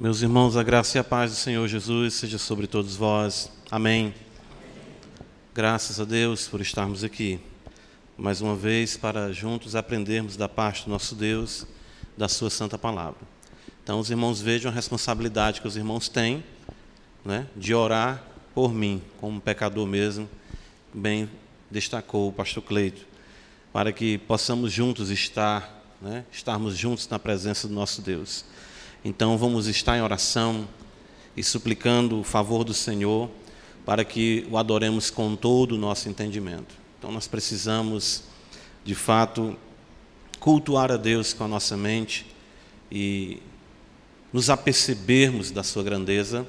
Meus irmãos, a graça e a paz do Senhor Jesus seja sobre todos vós. Amém. Graças a Deus por estarmos aqui, mais uma vez, para juntos aprendermos da parte do nosso Deus, da Sua Santa Palavra. Então, os irmãos vejam a responsabilidade que os irmãos têm né, de orar por mim, como pecador mesmo, bem destacou o pastor Cleito, para que possamos juntos estar, né, estarmos juntos na presença do nosso Deus. Então vamos estar em oração e suplicando o favor do Senhor para que o adoremos com todo o nosso entendimento. Então nós precisamos, de fato, cultuar a Deus com a nossa mente e nos apercebermos da sua grandeza,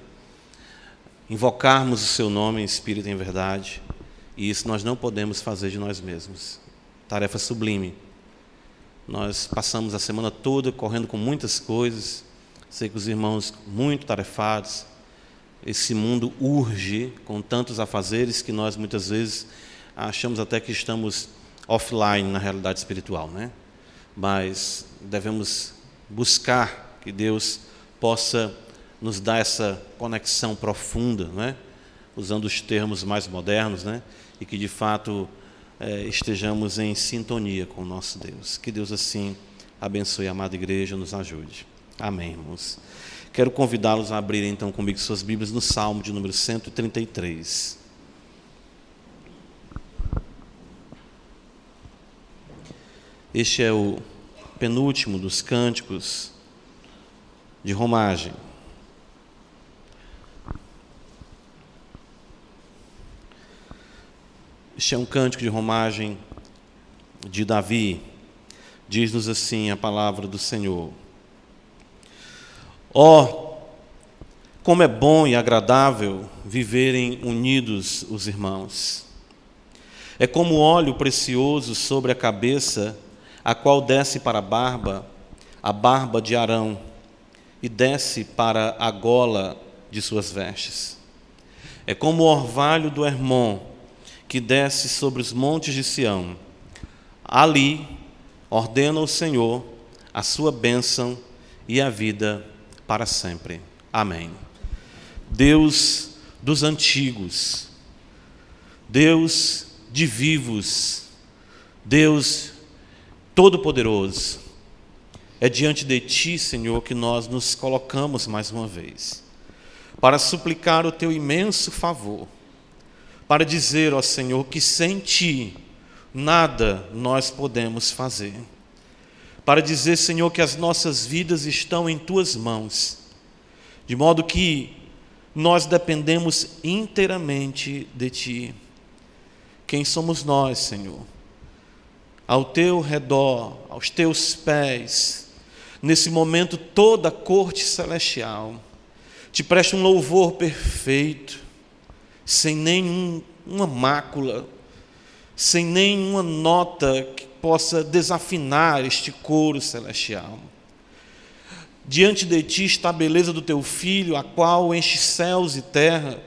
invocarmos o seu nome em espírito e em verdade, e isso nós não podemos fazer de nós mesmos. Tarefa sublime. Nós passamos a semana toda correndo com muitas coisas, Sei que os irmãos muito tarefados, esse mundo urge com tantos afazeres que nós muitas vezes achamos até que estamos offline na realidade espiritual, né? Mas devemos buscar que Deus possa nos dar essa conexão profunda, né? Usando os termos mais modernos, né? E que de fato é, estejamos em sintonia com o nosso Deus. Que Deus assim abençoe a amada igreja, nos ajude. Amém, irmãos. Quero convidá-los a abrirem então comigo suas Bíblias no Salmo de número 133. Este é o penúltimo dos cânticos de romagem. Este é um cântico de romagem de Davi. Diz-nos assim a palavra do Senhor. Ó, oh, como é bom e agradável viverem unidos os irmãos. É como óleo precioso sobre a cabeça, a qual desce para a barba, a barba de Arão, e desce para a gola de suas vestes. É como o orvalho do Hermon, que desce sobre os montes de Sião. Ali ordena o Senhor a sua bênção e a vida para sempre. Amém. Deus dos antigos, Deus de vivos, Deus todo-poderoso, é diante de Ti, Senhor, que nós nos colocamos mais uma vez, para suplicar o Teu imenso favor, para dizer, ó Senhor, que sem Ti nada nós podemos fazer para dizer, Senhor, que as nossas vidas estão em tuas mãos, de modo que nós dependemos inteiramente de ti. Quem somos nós, Senhor? Ao teu redor, aos teus pés, nesse momento toda a corte celestial te presta um louvor perfeito, sem nenhuma mácula, sem nenhuma nota que possa desafinar este coro celestial. Diante de ti está a beleza do teu filho, a qual enche céus e terra,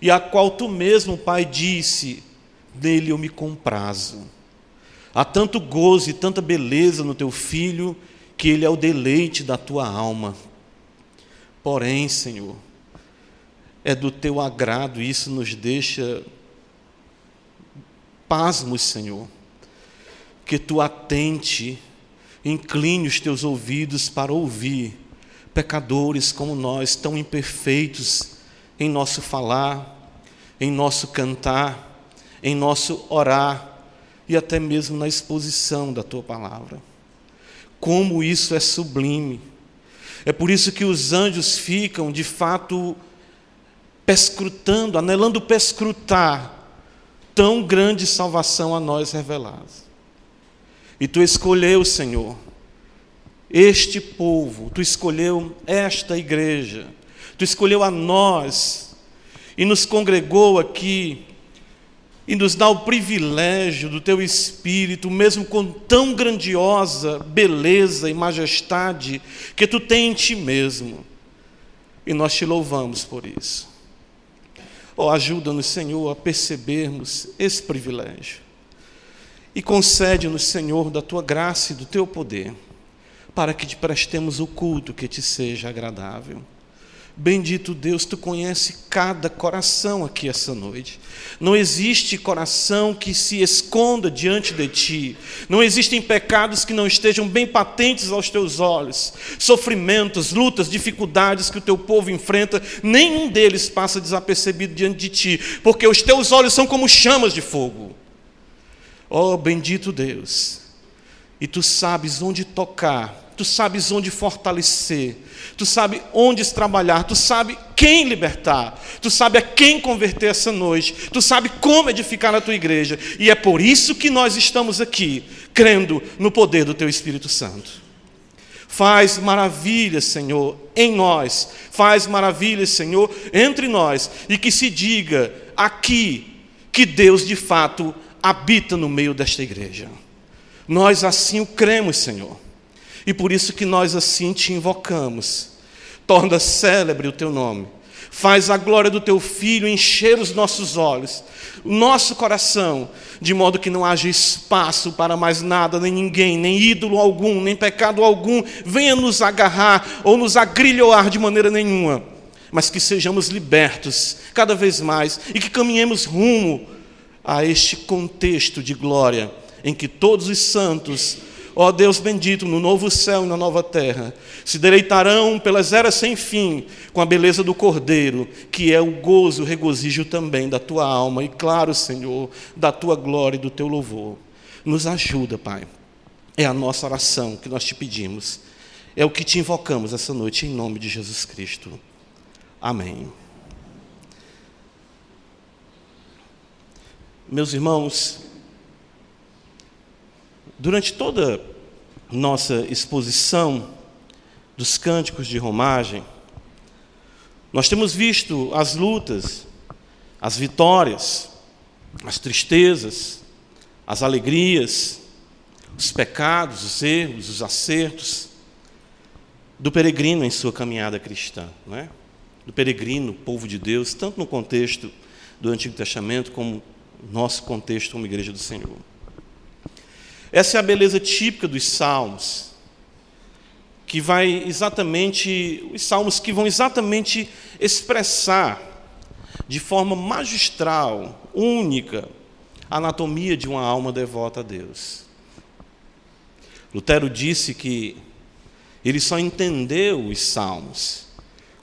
e a qual tu mesmo, Pai, disse: Nele eu me comprazo. Há tanto gozo e tanta beleza no teu filho, que ele é o deleite da tua alma. Porém, Senhor, é do teu agrado, e isso nos deixa pasmos, Senhor que tu atente, incline os teus ouvidos para ouvir pecadores como nós, tão imperfeitos em nosso falar, em nosso cantar, em nosso orar e até mesmo na exposição da tua palavra. Como isso é sublime. É por isso que os anjos ficam, de fato, pescrutando, anelando pescrutar tão grande salvação a nós revelada. E tu escolheu, Senhor, este povo, tu escolheu esta igreja, tu escolheu a nós e nos congregou aqui e nos dá o privilégio do teu espírito, mesmo com tão grandiosa beleza e majestade que tu tens em ti mesmo. E nós te louvamos por isso. Oh, ajuda-nos, Senhor, a percebermos esse privilégio. E concede-nos, Senhor, da tua graça e do teu poder, para que te prestemos o culto que te seja agradável. Bendito Deus, tu conhece cada coração aqui essa noite. Não existe coração que se esconda diante de ti. Não existem pecados que não estejam bem patentes aos teus olhos. Sofrimentos, lutas, dificuldades que o teu povo enfrenta, nenhum deles passa desapercebido diante de ti, porque os teus olhos são como chamas de fogo. Oh, bendito Deus. E tu sabes onde tocar tu sabes onde fortalecer, tu sabes onde trabalhar, tu sabes quem libertar, tu sabes a quem converter essa noite, tu sabes como edificar a tua igreja, e é por isso que nós estamos aqui, crendo no poder do teu Espírito Santo. Faz maravilhas, Senhor, em nós, faz maravilhas, Senhor, entre nós, e que se diga aqui que Deus de fato habita no meio desta igreja. Nós assim o cremos, Senhor. E por isso que nós assim te invocamos. Torna célebre o teu nome. Faz a glória do teu filho encher os nossos olhos, o nosso coração, de modo que não haja espaço para mais nada, nem ninguém, nem ídolo algum, nem pecado algum venha nos agarrar ou nos agrilhoar de maneira nenhuma, mas que sejamos libertos cada vez mais e que caminhemos rumo a este contexto de glória em que todos os santos ó Deus bendito, no novo céu e na nova terra, se deleitarão pelas eras sem fim com a beleza do Cordeiro, que é o gozo, o regozijo também da tua alma e, claro, Senhor, da tua glória e do teu louvor. Nos ajuda, Pai. É a nossa oração que nós te pedimos. É o que te invocamos essa noite, em nome de Jesus Cristo. Amém. Meus irmãos, Durante toda nossa exposição dos cânticos de romagem, nós temos visto as lutas, as vitórias, as tristezas, as alegrias, os pecados, os erros, os acertos do peregrino em sua caminhada cristã, não é? do peregrino, povo de Deus, tanto no contexto do Antigo Testamento como nosso contexto como Igreja do Senhor. Essa é a beleza típica dos salmos, que vai exatamente, os salmos que vão exatamente expressar de forma magistral, única, a anatomia de uma alma devota a Deus. Lutero disse que ele só entendeu os salmos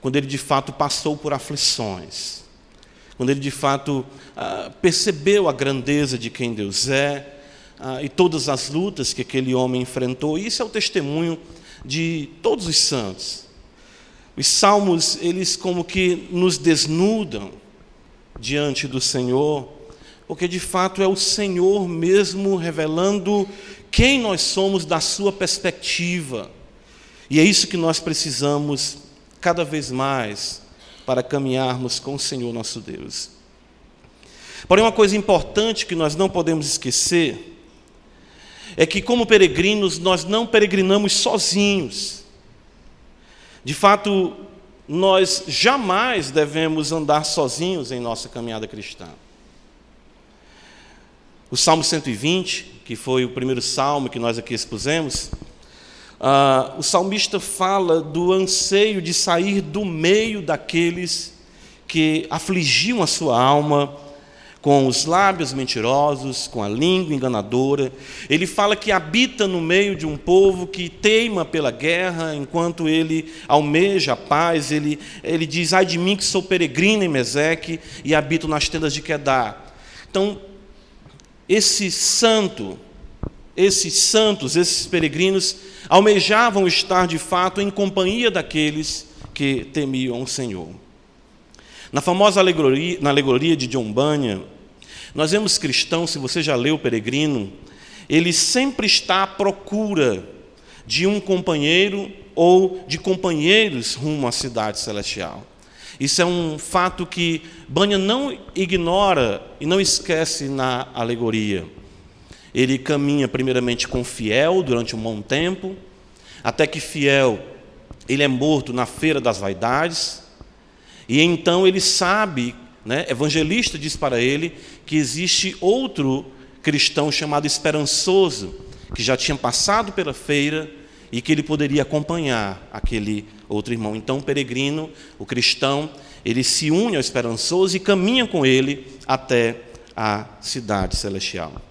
quando ele de fato passou por aflições, quando ele de fato ah, percebeu a grandeza de quem Deus é ah, e todas as lutas que aquele homem enfrentou. Isso é o testemunho de todos os santos. Os salmos, eles como que nos desnudam diante do Senhor, porque de fato é o Senhor mesmo revelando quem nós somos da sua perspectiva. E é isso que nós precisamos cada vez mais para caminharmos com o Senhor nosso Deus. Porém, uma coisa importante que nós não podemos esquecer é que, como peregrinos, nós não peregrinamos sozinhos. De fato, nós jamais devemos andar sozinhos em nossa caminhada cristã. O Salmo 120, que foi o primeiro salmo que nós aqui expusemos, uh, o salmista fala do anseio de sair do meio daqueles que afligiam a sua alma, com os lábios mentirosos, com a língua enganadora. Ele fala que habita no meio de um povo que teima pela guerra, enquanto ele almeja a paz. Ele, ele diz: Ai de mim que sou peregrino em Meseque e habito nas tendas de Quedar. Então, esse santo, esses santos, esses peregrinos, almejavam estar de fato em companhia daqueles que temiam o Senhor. Na famosa alegoria, na alegoria de John Bunyan, nós vemos cristão, se você já leu o Peregrino, ele sempre está à procura de um companheiro ou de companheiros rumo à cidade celestial. Isso é um fato que Bunyan não ignora e não esquece na alegoria. Ele caminha primeiramente com fiel durante um bom tempo, até que fiel ele é morto na feira das vaidades, e então ele sabe, né, evangelista diz para ele que existe outro cristão chamado esperançoso, que já tinha passado pela feira e que ele poderia acompanhar aquele outro irmão. Então, o peregrino, o cristão, ele se une ao esperançoso e caminha com ele até a cidade celestial.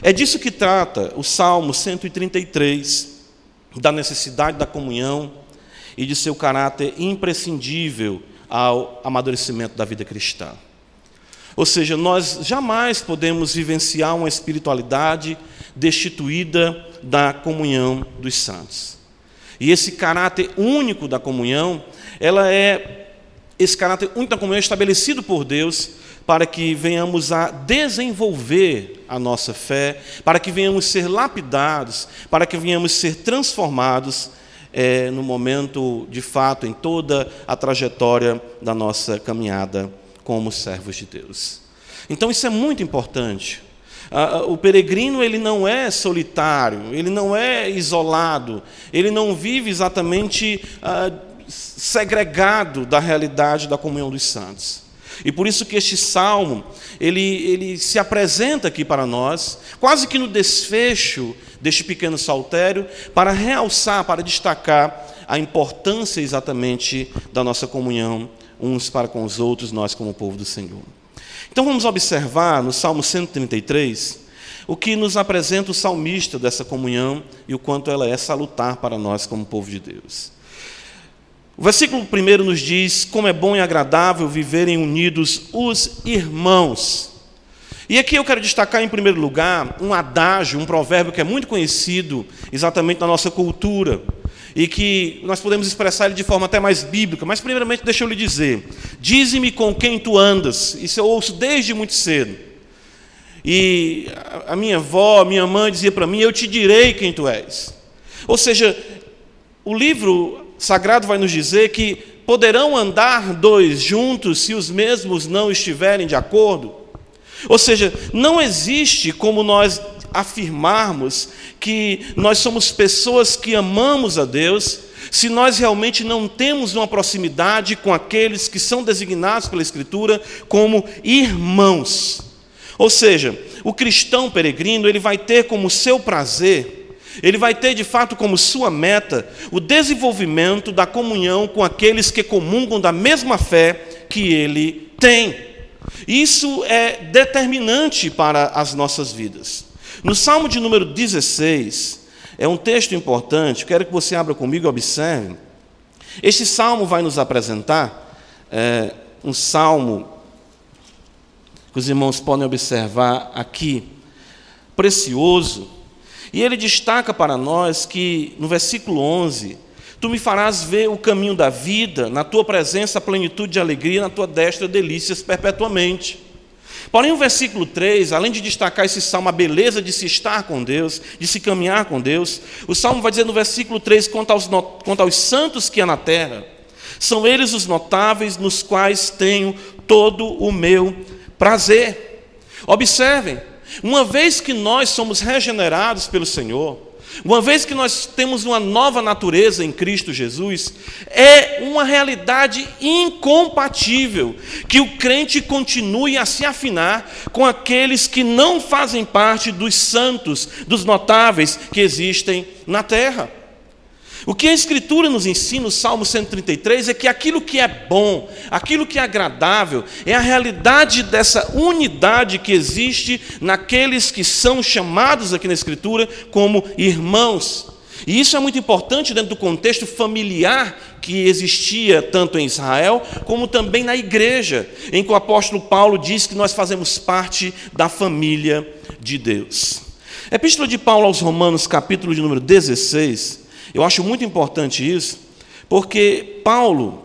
É disso que trata o Salmo 133, da necessidade da comunhão e de seu caráter imprescindível ao amadurecimento da vida cristã. Ou seja, nós jamais podemos vivenciar uma espiritualidade destituída da comunhão dos santos. E esse caráter único da comunhão, ela é esse caráter único da comunhão é estabelecido por Deus para que venhamos a desenvolver a nossa fé, para que venhamos ser lapidados, para que venhamos ser transformados é, no momento, de fato, em toda a trajetória da nossa caminhada como servos de Deus. Então isso é muito importante. O peregrino ele não é solitário, ele não é isolado, ele não vive exatamente ah, segregado da realidade da comunhão dos santos. E por isso que este salmo, ele, ele se apresenta aqui para nós, quase que no desfecho deste pequeno saltério, para realçar, para destacar a importância exatamente da nossa comunhão uns para com os outros, nós como povo do Senhor. Então vamos observar no Salmo 133 o que nos apresenta o salmista dessa comunhão e o quanto ela é salutar para nós como povo de Deus. O versículo 1 nos diz como é bom e agradável viverem unidos os irmãos. E aqui eu quero destacar, em primeiro lugar, um adágio, um provérbio que é muito conhecido exatamente na nossa cultura e que nós podemos expressar ele de forma até mais bíblica. Mas, primeiramente, deixa eu lhe dizer: Dize-me com quem tu andas. Isso eu ouço desde muito cedo. E a minha avó, a minha mãe dizia para mim: Eu te direi quem tu és. Ou seja, o livro sagrado vai nos dizer que poderão andar dois juntos se os mesmos não estiverem de acordo. Ou seja, não existe como nós afirmarmos que nós somos pessoas que amamos a Deus, se nós realmente não temos uma proximidade com aqueles que são designados pela Escritura como irmãos. Ou seja, o cristão peregrino, ele vai ter como seu prazer, ele vai ter de fato como sua meta o desenvolvimento da comunhão com aqueles que comungam da mesma fé que ele tem. Isso é determinante para as nossas vidas. No Salmo de número 16, é um texto importante, quero que você abra comigo e observe. Este salmo vai nos apresentar é, um salmo que os irmãos podem observar aqui, precioso, e ele destaca para nós que no versículo 11: Tu me farás ver o caminho da vida, na tua presença a plenitude de alegria, na tua destra delícias perpetuamente. Porém, o versículo 3, além de destacar esse salmo, a beleza de se estar com Deus, de se caminhar com Deus, o salmo vai dizer no versículo 3: quanto aos, quanto aos santos que há na terra, são eles os notáveis nos quais tenho todo o meu prazer. Observem, uma vez que nós somos regenerados pelo Senhor, uma vez que nós temos uma nova natureza em Cristo Jesus, é uma realidade incompatível que o crente continue a se afinar com aqueles que não fazem parte dos santos, dos notáveis que existem na terra. O que a Escritura nos ensina, o Salmo 133, é que aquilo que é bom, aquilo que é agradável, é a realidade dessa unidade que existe naqueles que são chamados aqui na Escritura como irmãos. E isso é muito importante dentro do contexto familiar que existia tanto em Israel, como também na igreja, em que o apóstolo Paulo diz que nós fazemos parte da família de Deus. Epístola de Paulo aos Romanos, capítulo de número 16, eu acho muito importante isso, porque Paulo,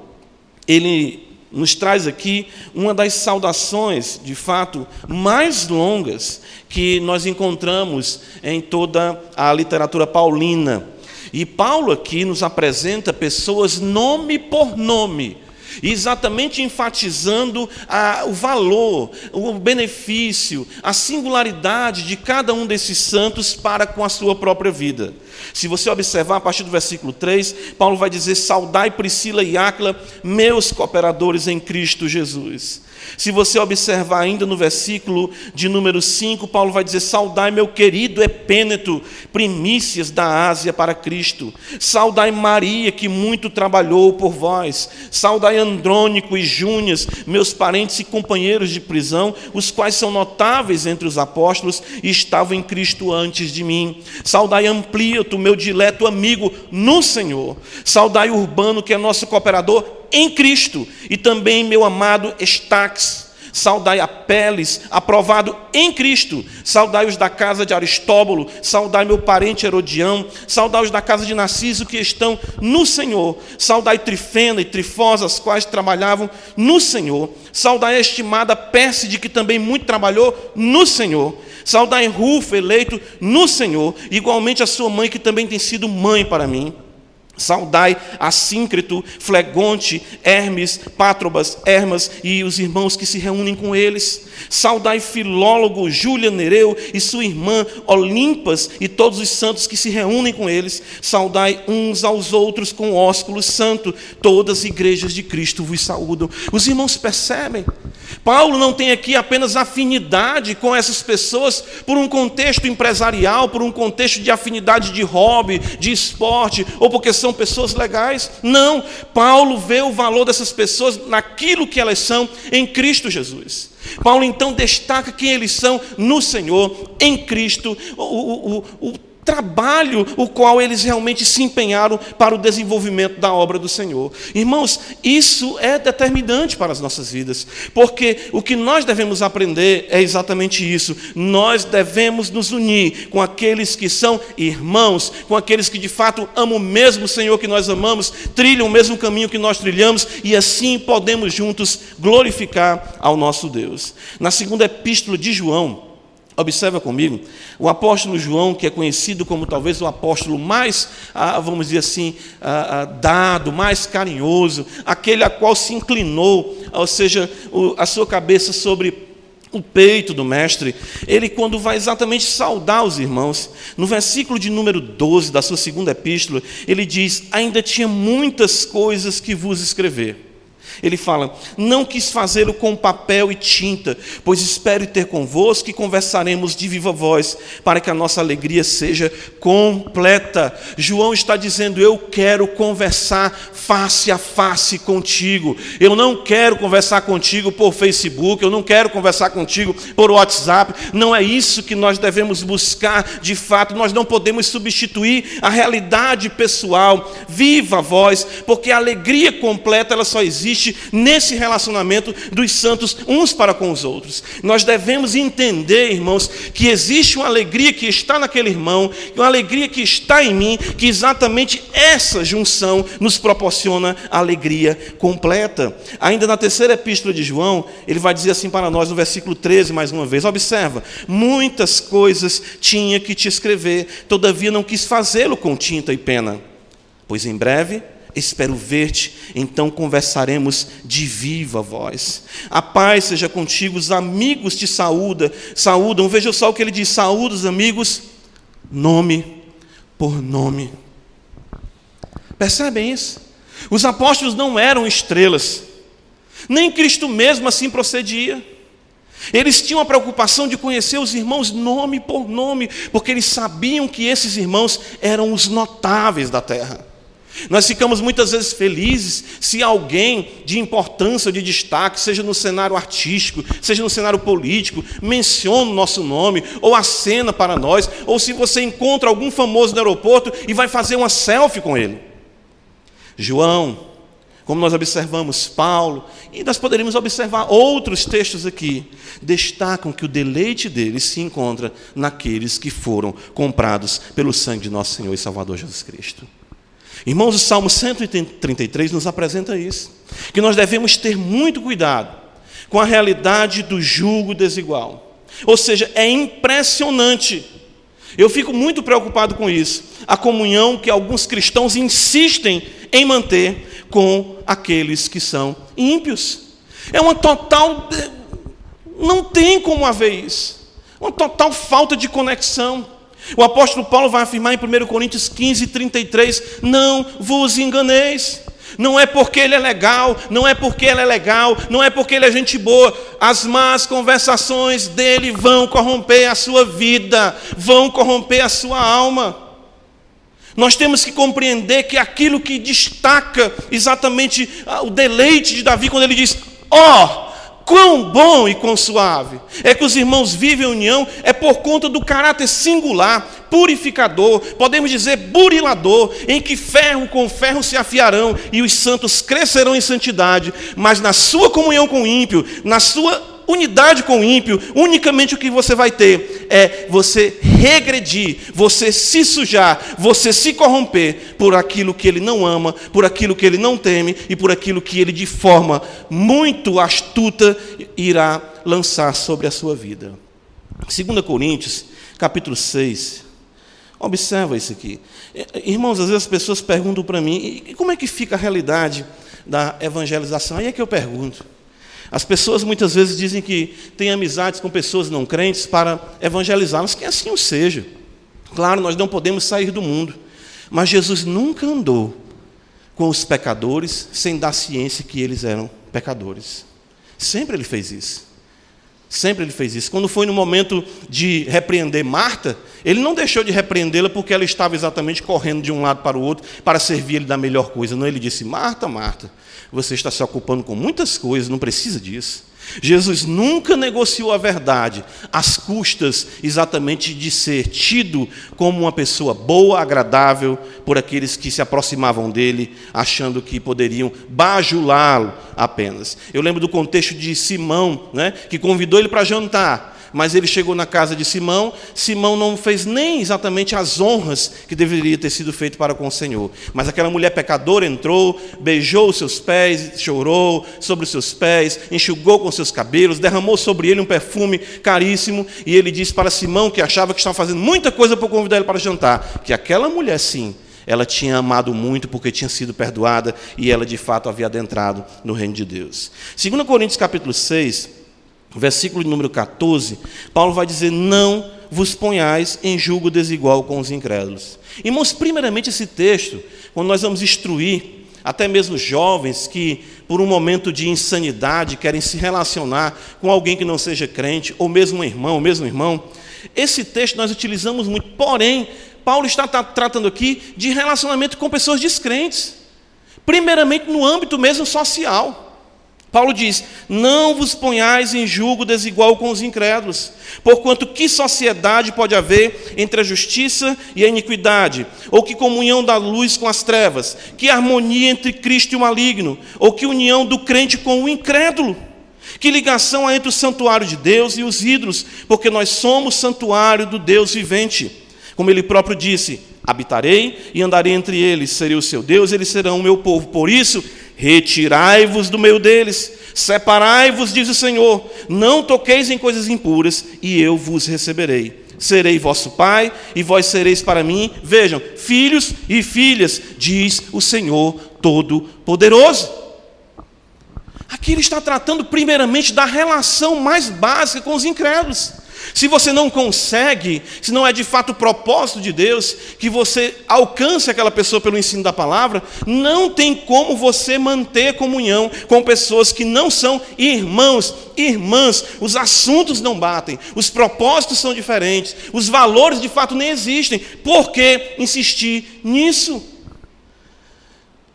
ele nos traz aqui uma das saudações, de fato, mais longas que nós encontramos em toda a literatura paulina. E Paulo aqui nos apresenta pessoas nome por nome, exatamente enfatizando a, o valor, o benefício, a singularidade de cada um desses santos para com a sua própria vida. Se você observar a partir do versículo 3, Paulo vai dizer: Saudai Priscila e Áquila, meus cooperadores em Cristo Jesus. Se você observar ainda no versículo de número 5, Paulo vai dizer: Saudai meu querido Epêneto, primícias da Ásia para Cristo. Saudai Maria, que muito trabalhou por vós. Saudai Andrônico e Júnias, meus parentes e companheiros de prisão, os quais são notáveis entre os apóstolos e estavam em Cristo antes de mim. Saudai Amplíato, meu dileto amigo no Senhor. Saudai Urbano, que é nosso cooperador em Cristo, e também meu amado Estax. Saudai a Peles, aprovado em Cristo. Saudai os da casa de Aristóbulo. Saudai meu parente Herodião. Saudai os da casa de Narciso que estão no Senhor. Saudai Trifena e Trifosa, as quais trabalhavam no Senhor. Saudai a estimada Pérside, que também muito trabalhou no Senhor. Saudai Rufo, eleito no Senhor. Igualmente a sua mãe, que também tem sido mãe para mim. Saudai Assíncreto, Flegonte, Hermes, Pátrobas, Hermas e os irmãos que se reúnem com eles. Saudai Filólogo, Júlia Nereu e sua irmã Olimpas e todos os santos que se reúnem com eles. Saudai uns aos outros com ósculo santo. Todas as igrejas de Cristo vos saúdam. Os irmãos percebem Paulo não tem aqui apenas afinidade com essas pessoas por um contexto empresarial, por um contexto de afinidade de hobby, de esporte, ou porque são pessoas legais. Não, Paulo vê o valor dessas pessoas naquilo que elas são em Cristo Jesus. Paulo então destaca quem eles são no Senhor, em Cristo, o, o, o, trabalho o qual eles realmente se empenharam para o desenvolvimento da obra do Senhor. Irmãos, isso é determinante para as nossas vidas, porque o que nós devemos aprender é exatamente isso. Nós devemos nos unir com aqueles que são irmãos, com aqueles que de fato amam o mesmo Senhor que nós amamos, trilham o mesmo caminho que nós trilhamos e assim podemos juntos glorificar ao nosso Deus. Na segunda epístola de João, Observa comigo, o apóstolo João, que é conhecido como talvez o apóstolo mais, ah, vamos dizer assim, ah, ah, dado, mais carinhoso, aquele a qual se inclinou, ou seja, a sua cabeça sobre o peito do mestre, ele, quando vai exatamente saudar os irmãos, no versículo de número 12 da sua segunda epístola, ele diz: Ainda tinha muitas coisas que vos escrever ele fala: Não quis fazê-lo com papel e tinta, pois espero ter convosco e conversaremos de viva voz, para que a nossa alegria seja completa. João está dizendo: Eu quero conversar face a face contigo. Eu não quero conversar contigo por Facebook, eu não quero conversar contigo por WhatsApp. Não é isso que nós devemos buscar de fato. Nós não podemos substituir a realidade pessoal. Viva voz, porque a alegria completa ela só existe existe nesse relacionamento dos santos uns para com os outros. Nós devemos entender, irmãos, que existe uma alegria que está naquele irmão, uma alegria que está em mim, que exatamente essa junção nos proporciona a alegria completa. Ainda na terceira epístola de João, ele vai dizer assim para nós no versículo 13, mais uma vez: observa, muitas coisas tinha que te escrever, todavia não quis fazê-lo com tinta e pena, pois em breve espero ver-te, então conversaremos de viva voz. A paz seja contigo, os amigos te saúda, saúdam. Veja só o que ele diz: saúda os amigos, nome por nome. Percebem isso? Os apóstolos não eram estrelas, nem Cristo mesmo assim procedia. Eles tinham a preocupação de conhecer os irmãos nome por nome, porque eles sabiam que esses irmãos eram os notáveis da terra. Nós ficamos muitas vezes felizes se alguém de importância, de destaque, seja no cenário artístico, seja no cenário político, menciona o nosso nome, ou acena para nós, ou se você encontra algum famoso no aeroporto e vai fazer uma selfie com ele. João, como nós observamos Paulo, e nós poderíamos observar outros textos aqui, destacam que o deleite deles se encontra naqueles que foram comprados pelo sangue de nosso Senhor e Salvador Jesus Cristo. Irmãos, o Salmo 133 nos apresenta isso, que nós devemos ter muito cuidado com a realidade do julgo desigual. Ou seja, é impressionante. Eu fico muito preocupado com isso. A comunhão que alguns cristãos insistem em manter com aqueles que são ímpios. É uma total. Não tem como haver isso. Uma total falta de conexão. O apóstolo Paulo vai afirmar em 1 Coríntios 15, 33: Não vos enganeis, Não é porque ele é legal, não é porque ela é legal, não é porque ele é gente boa. As más conversações dele vão corromper a sua vida, vão corromper a sua alma. Nós temos que compreender que aquilo que destaca exatamente ah, o deleite de Davi, quando ele diz: Ó, oh, quão bom e quão suave. É que os irmãos vivem em união, é por conta do caráter singular, purificador, podemos dizer burilador, em que ferro com ferro se afiarão e os santos crescerão em santidade, mas na sua comunhão com o ímpio, na sua unidade com o ímpio, unicamente o que você vai ter é você regredir, você se sujar, você se corromper por aquilo que ele não ama, por aquilo que ele não teme e por aquilo que ele de forma muito astuta irá lançar sobre a sua vida. 2 Coríntios, capítulo 6. Observa isso aqui. Irmãos, às vezes as pessoas perguntam para mim, e como é que fica a realidade da evangelização? Aí é que eu pergunto. As pessoas muitas vezes dizem que têm amizades com pessoas não crentes para evangelizá-las, que assim o seja. Claro, nós não podemos sair do mundo, mas Jesus nunca andou com os pecadores sem dar ciência que eles eram pecadores. Sempre ele fez isso. Sempre ele fez isso. Quando foi no momento de repreender Marta, ele não deixou de repreendê-la porque ela estava exatamente correndo de um lado para o outro para servir ele da melhor coisa. Não, ele disse: Marta, Marta, você está se ocupando com muitas coisas, não precisa disso. Jesus nunca negociou a verdade às custas exatamente de ser tido como uma pessoa boa, agradável por aqueles que se aproximavam dele, achando que poderiam bajulá-lo apenas. Eu lembro do contexto de Simão, né, que convidou ele para jantar mas ele chegou na casa de Simão. Simão não fez nem exatamente as honras que deveria ter sido feito para com o Senhor. Mas aquela mulher pecadora entrou, beijou os seus pés, chorou sobre os seus pés, enxugou com seus cabelos, derramou sobre ele um perfume caríssimo. E ele disse para Simão, que achava que estava fazendo muita coisa para convidar ele para jantar, que aquela mulher, sim, ela tinha amado muito porque tinha sido perdoada e ela de fato havia adentrado no reino de Deus. 2 Coríntios capítulo 6, versículo número 14, Paulo vai dizer: Não vos ponhais em julgo desigual com os incrédulos. Irmãos, primeiramente esse texto, quando nós vamos instruir, até mesmo jovens que, por um momento de insanidade, querem se relacionar com alguém que não seja crente, ou mesmo um irmão, ou mesmo um irmão, esse texto nós utilizamos muito, porém, Paulo está tratando aqui de relacionamento com pessoas descrentes, primeiramente no âmbito mesmo social. Paulo diz: Não vos ponhais em julgo desigual com os incrédulos, porquanto que sociedade pode haver entre a justiça e a iniquidade? Ou que comunhão da luz com as trevas? Que harmonia entre Cristo e o maligno? Ou que união do crente com o incrédulo? Que ligação há entre o santuário de Deus e os ídolos? Porque nós somos santuário do Deus vivente. Como ele próprio disse: Habitarei e andarei entre eles, serei o seu Deus, eles serão o meu povo. Por isso, Retirai-vos do meio deles, separai-vos, diz o Senhor, não toqueis em coisas impuras, e eu vos receberei. Serei vosso pai, e vós sereis para mim, vejam, filhos e filhas, diz o Senhor Todo-Poderoso. Aqui ele está tratando primeiramente da relação mais básica com os incrédulos. Se você não consegue, se não é de fato o propósito de Deus que você alcance aquela pessoa pelo ensino da palavra, não tem como você manter comunhão com pessoas que não são irmãos, irmãs. Os assuntos não batem, os propósitos são diferentes, os valores de fato nem existem. Por que insistir nisso?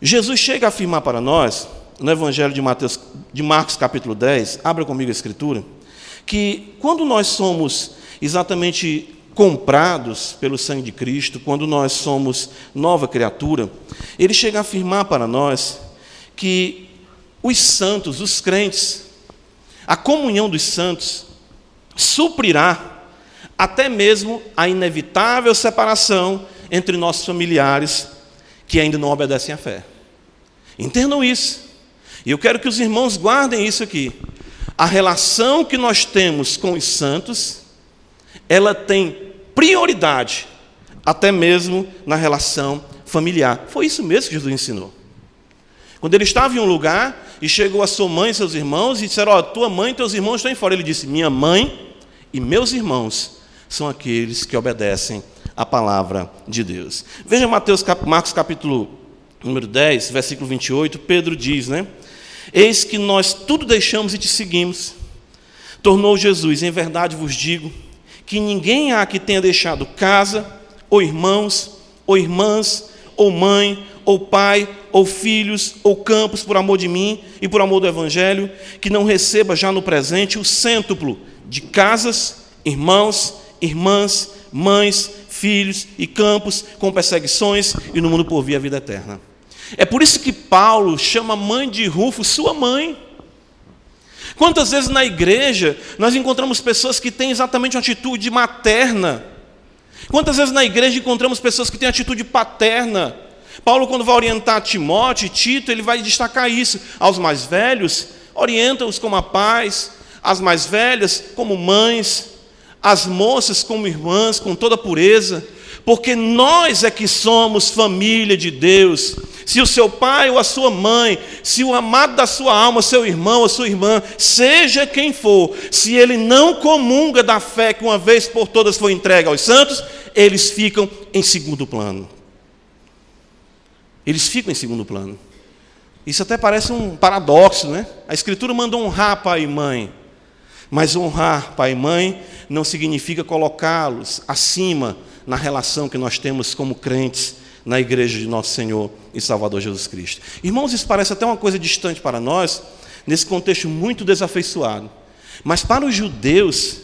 Jesus chega a afirmar para nós, no Evangelho de, Mateus, de Marcos, capítulo 10, abra comigo a escritura que quando nós somos exatamente comprados pelo sangue de Cristo, quando nós somos nova criatura, ele chega a afirmar para nós que os santos, os crentes, a comunhão dos santos suprirá até mesmo a inevitável separação entre nossos familiares que ainda não obedecem à fé. Entendam isso. E eu quero que os irmãos guardem isso aqui a relação que nós temos com os santos, ela tem prioridade, até mesmo na relação familiar. Foi isso mesmo que Jesus ensinou. Quando ele estava em um lugar e chegou a sua mãe e seus irmãos e disseram: Ó, oh, tua mãe e teus irmãos estão em fora. Ele disse: Minha mãe e meus irmãos são aqueles que obedecem a palavra de Deus. Veja Mateus, Marcos capítulo número 10, versículo 28, Pedro diz, né? Eis que nós tudo deixamos e te seguimos. Tornou Jesus, em verdade vos digo, que ninguém há que tenha deixado casa, ou irmãos, ou irmãs, ou mãe, ou pai, ou filhos, ou campos, por amor de mim e por amor do Evangelho, que não receba já no presente o cêntuplo de casas, irmãos, irmãs, mães, filhos e campos, com perseguições e no mundo por vir a vida eterna. É por isso que Paulo chama a mãe de Rufo sua mãe. Quantas vezes na igreja nós encontramos pessoas que têm exatamente uma atitude materna? Quantas vezes na igreja encontramos pessoas que têm atitude paterna? Paulo, quando vai orientar Timóteo e Tito, ele vai destacar isso. Aos mais velhos, orienta-os como a paz, as mais velhas como mães, as moças como irmãs, com toda pureza, porque nós é que somos família de Deus. Se o seu pai ou a sua mãe, se o amado da sua alma, seu irmão ou sua irmã, seja quem for, se ele não comunga da fé que uma vez por todas foi entregue aos santos, eles ficam em segundo plano. Eles ficam em segundo plano. Isso até parece um paradoxo, né? A Escritura manda honrar pai e mãe, mas honrar pai e mãe não significa colocá-los acima na relação que nós temos como crentes na igreja de nosso Senhor e Salvador Jesus Cristo. Irmãos, isso parece até uma coisa distante para nós, nesse contexto muito desafeiçoado. Mas para os judeus,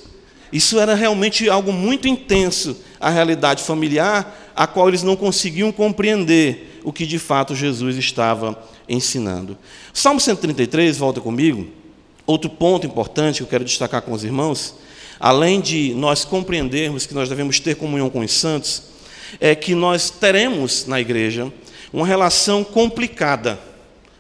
isso era realmente algo muito intenso, a realidade familiar, a qual eles não conseguiam compreender o que de fato Jesus estava ensinando. Salmo 133, volta comigo. Outro ponto importante que eu quero destacar com os irmãos, além de nós compreendermos que nós devemos ter comunhão com os santos, é que nós teremos na igreja uma relação complicada,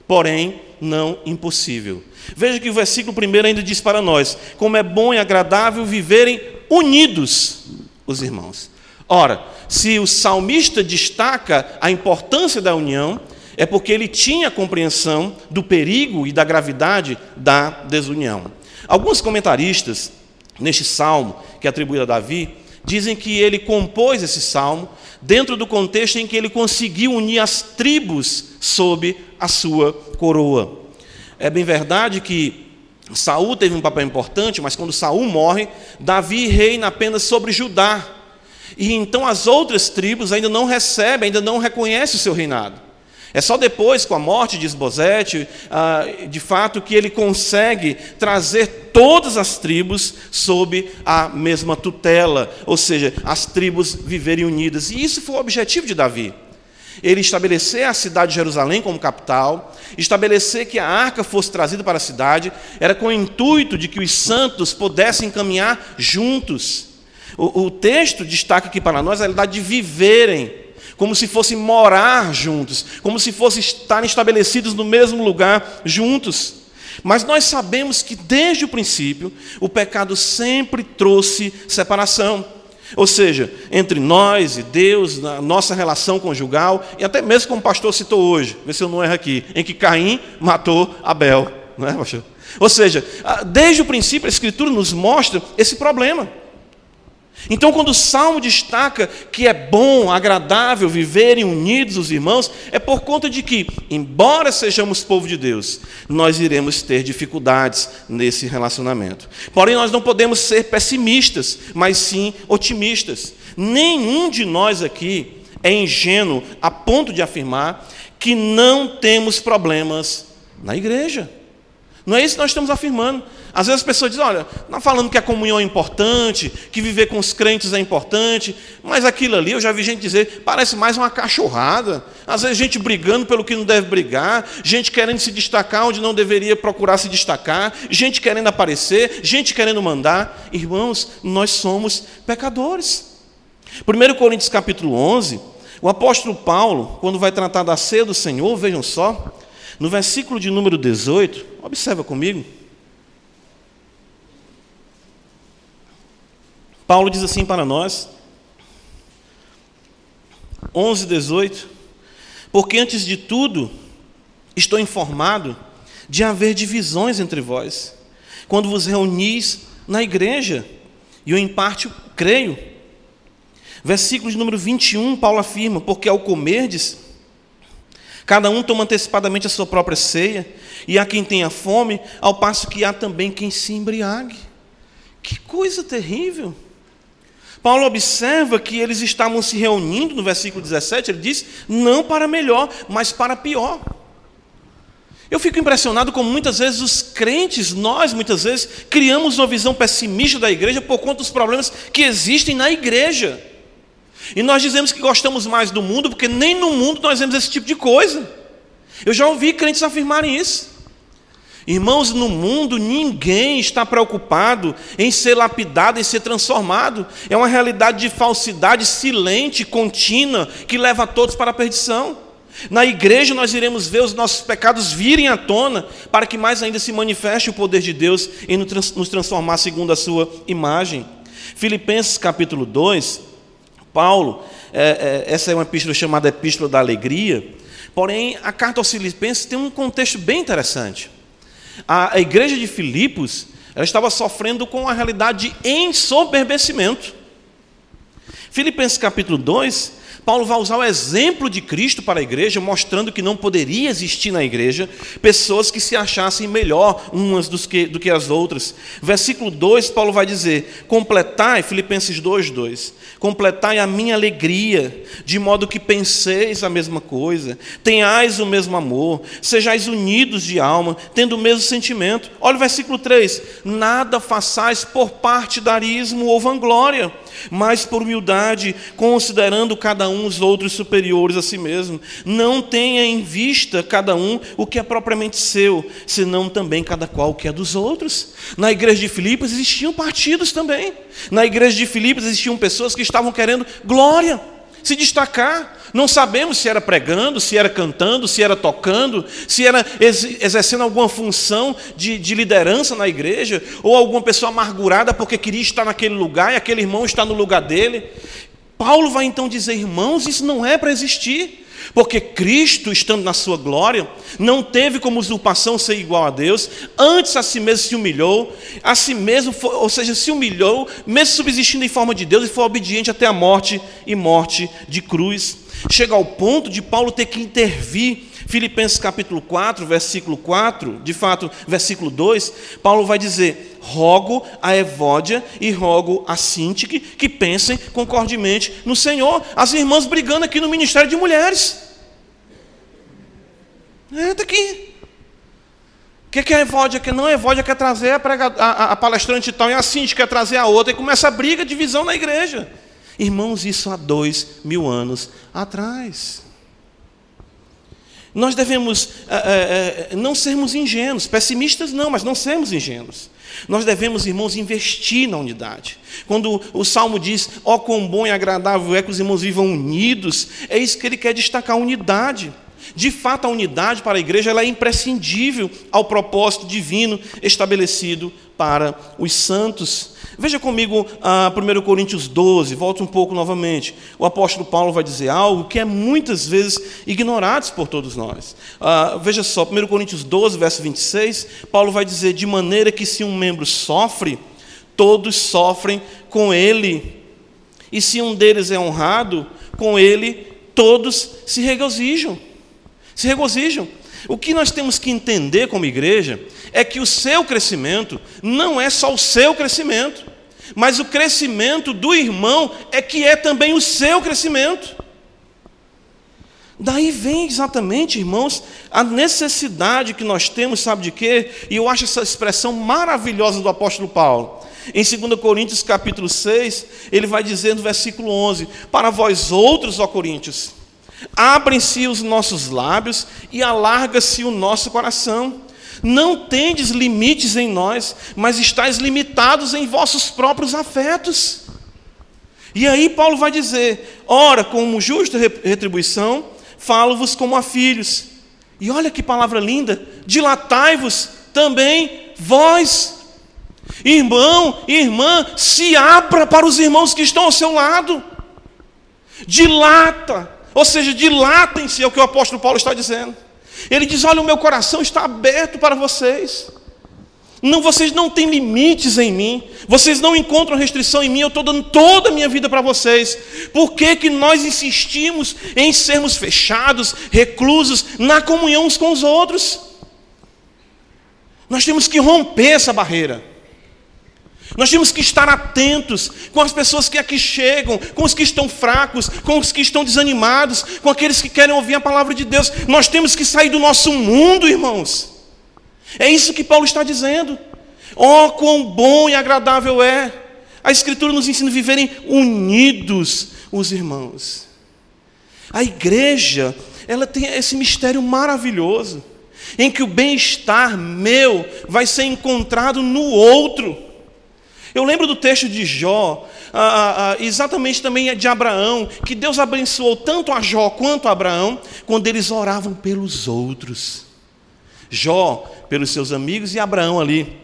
porém não impossível. Veja que o versículo primeiro ainda diz para nós: como é bom e agradável viverem unidos os irmãos. Ora, se o salmista destaca a importância da união, é porque ele tinha compreensão do perigo e da gravidade da desunião. Alguns comentaristas, neste salmo que é atribuído a Davi, dizem que ele compôs esse salmo dentro do contexto em que ele conseguiu unir as tribos sob a sua coroa. É bem verdade que Saul teve um papel importante, mas quando Saul morre, Davi reina apenas sobre Judá. E então as outras tribos ainda não recebem, ainda não reconhecem o seu reinado. É só depois, com a morte de Esbozete, ah, de fato, que ele consegue trazer todas as tribos sob a mesma tutela, ou seja, as tribos viverem unidas. E isso foi o objetivo de Davi. Ele estabelecer a cidade de Jerusalém como capital, estabelecer que a arca fosse trazida para a cidade, era com o intuito de que os santos pudessem caminhar juntos. O, o texto destaca aqui para nós a realidade de viverem como se fossem morar juntos, como se fossem estar estabelecidos no mesmo lugar juntos. Mas nós sabemos que desde o princípio o pecado sempre trouxe separação. Ou seja, entre nós e Deus, na nossa relação conjugal, e até mesmo como o pastor citou hoje, vê se eu não erro aqui, em que Caim matou Abel. Não é, pastor? Ou seja, desde o princípio a Escritura nos mostra esse problema. Então, quando o salmo destaca que é bom, agradável viverem unidos os irmãos, é por conta de que, embora sejamos povo de Deus, nós iremos ter dificuldades nesse relacionamento. Porém, nós não podemos ser pessimistas, mas sim otimistas. Nenhum de nós aqui é ingênuo a ponto de afirmar que não temos problemas na igreja. Não é isso que nós estamos afirmando. Às vezes as pessoas dizem, olha, não falando que a comunhão é importante, que viver com os crentes é importante, mas aquilo ali eu já vi gente dizer, parece mais uma cachorrada. Às vezes gente brigando pelo que não deve brigar, gente querendo se destacar onde não deveria procurar se destacar, gente querendo aparecer, gente querendo mandar. Irmãos, nós somos pecadores. 1 Coríntios capítulo 11, o apóstolo Paulo, quando vai tratar da ceia do Senhor, vejam só, no versículo de número 18, observa comigo. Paulo diz assim para nós, 11, 18: Porque antes de tudo, estou informado de haver divisões entre vós, quando vos reunis na igreja, e eu em parte creio. Versículo de número 21, Paulo afirma: Porque ao comerdes, Cada um toma antecipadamente a sua própria ceia, e há quem tenha fome, ao passo que há também quem se embriague. Que coisa terrível! Paulo observa que eles estavam se reunindo, no versículo 17, ele diz: não para melhor, mas para pior. Eu fico impressionado como muitas vezes os crentes, nós muitas vezes, criamos uma visão pessimista da igreja por conta dos problemas que existem na igreja. E nós dizemos que gostamos mais do mundo, porque nem no mundo nós vemos esse tipo de coisa. Eu já ouvi crentes afirmarem isso. Irmãos, no mundo ninguém está preocupado em ser lapidado, em ser transformado. É uma realidade de falsidade silente, contínua, que leva todos para a perdição. Na igreja nós iremos ver os nossos pecados virem à tona, para que mais ainda se manifeste o poder de Deus em nos transformar segundo a sua imagem. Filipenses capítulo 2, Paulo, é, é, essa é uma epístola chamada Epístola da Alegria, porém a carta aos Filipenses tem um contexto bem interessante. A, a igreja de Filipos ela estava sofrendo com a realidade de ensoberbecimento. Filipenses capítulo 2 Paulo vai usar o exemplo de Cristo para a igreja, mostrando que não poderia existir na igreja pessoas que se achassem melhor umas que, do que as outras. Versículo 2, Paulo vai dizer: Completai, Filipenses 2, 2: Completai a minha alegria, de modo que penseis a mesma coisa, tenhais o mesmo amor, sejais unidos de alma, tendo o mesmo sentimento. Olha o versículo 3: Nada façais por partidarismo ou vanglória mas por humildade, considerando cada um os outros superiores a si mesmo. Não tenha em vista cada um o que é propriamente seu, senão também cada qual o que é dos outros. Na igreja de Filipos existiam partidos também. Na igreja de Filipos existiam pessoas que estavam querendo glória, se destacar. Não sabemos se era pregando, se era cantando, se era tocando, se era exercendo alguma função de, de, liderança na igreja, ou alguma pessoa amargurada porque queria estar naquele lugar e aquele irmão está no lugar dele. Paulo vai então dizer, irmãos, isso não é para existir. Porque Cristo, estando na sua glória, não teve como usurpação ser igual a Deus, antes a si mesmo se humilhou, a si mesmo, foi, ou seja, se humilhou, mesmo subsistindo em forma de Deus, e foi obediente até a morte e morte de cruz. Chega ao ponto de Paulo ter que intervir. Filipenses capítulo 4, versículo 4, de fato, versículo 2, Paulo vai dizer: Rogo a Evódia e rogo a Sintique que pensem concordemente no Senhor. As irmãs brigando aqui no ministério de mulheres. Entra aqui. O que, que a Evódia quer? Não, a Evódia quer trazer a, prega, a, a, palestrante tal, e a Sintique quer trazer a outra, e começa a briga, divisão na igreja. Irmãos, isso há dois mil anos atrás. Nós devemos é, é, não sermos ingênuos, pessimistas não, mas não sermos ingênuos. Nós devemos, irmãos, investir na unidade. Quando o salmo diz, ó oh, quão bom e agradável é que os irmãos vivam unidos, é isso que ele quer destacar a unidade. De fato, a unidade para a igreja é imprescindível ao propósito divino estabelecido para os santos. Veja comigo ah, 1 Coríntios 12, volta um pouco novamente. O apóstolo Paulo vai dizer algo que é muitas vezes ignorado por todos nós. Ah, veja só, 1 Coríntios 12, verso 26, Paulo vai dizer: De maneira que se um membro sofre, todos sofrem com ele. E se um deles é honrado, com ele todos se regozijam. Se regozijam. O que nós temos que entender como igreja é que o seu crescimento não é só o seu crescimento, mas o crescimento do irmão é que é também o seu crescimento. Daí vem exatamente, irmãos, a necessidade que nós temos, sabe de quê? E eu acho essa expressão maravilhosa do apóstolo Paulo. Em 2 Coríntios capítulo 6, ele vai dizer no versículo 11: Para vós outros, ó Coríntios, abrem-se os nossos lábios e alarga-se o nosso coração. Não tendes limites em nós, mas estáis limitados em vossos próprios afetos. E aí Paulo vai dizer: ora, como justa retribuição, falo-vos como a filhos. E olha que palavra linda: dilatai-vos também vós. Irmão, irmã, se abra para os irmãos que estão ao seu lado. Dilata, ou seja, dilatem-se, é o que o apóstolo Paulo está dizendo. Ele diz: Olha, o meu coração está aberto para vocês. Não, vocês não têm limites em mim. Vocês não encontram restrição em mim. Eu estou dando toda a minha vida para vocês. Por que, que nós insistimos em sermos fechados, reclusos, na comunhão uns com os outros? Nós temos que romper essa barreira. Nós temos que estar atentos com as pessoas que aqui chegam, com os que estão fracos, com os que estão desanimados, com aqueles que querem ouvir a palavra de Deus. Nós temos que sair do nosso mundo, irmãos. É isso que Paulo está dizendo. Oh, quão bom e agradável é. A Escritura nos ensina a viverem unidos os irmãos. A igreja, ela tem esse mistério maravilhoso, em que o bem-estar meu vai ser encontrado no outro. Eu lembro do texto de Jó, ah, ah, ah, exatamente também de Abraão, que Deus abençoou tanto a Jó quanto a Abraão, quando eles oravam pelos outros. Jó pelos seus amigos e Abraão ali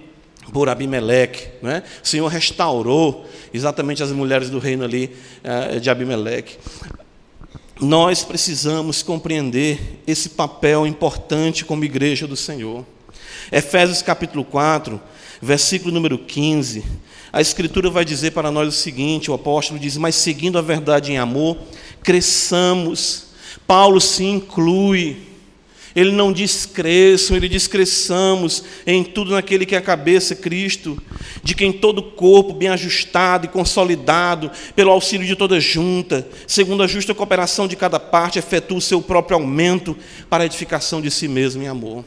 por Abimeleque. Né? O Senhor restaurou exatamente as mulheres do reino ali uh, de Abimeleque. Nós precisamos compreender esse papel importante como igreja do Senhor. Efésios capítulo 4, versículo número 15. A Escritura vai dizer para nós o seguinte: o apóstolo diz, mas seguindo a verdade em amor, cresçamos. Paulo se inclui ele não diz cresçam, ele diz cresçamos em tudo naquele que é a cabeça, Cristo, de quem todo o corpo, bem ajustado e consolidado, pelo auxílio de toda junta, segundo a justa cooperação de cada parte, efetua o seu próprio aumento para a edificação de si mesmo em amor.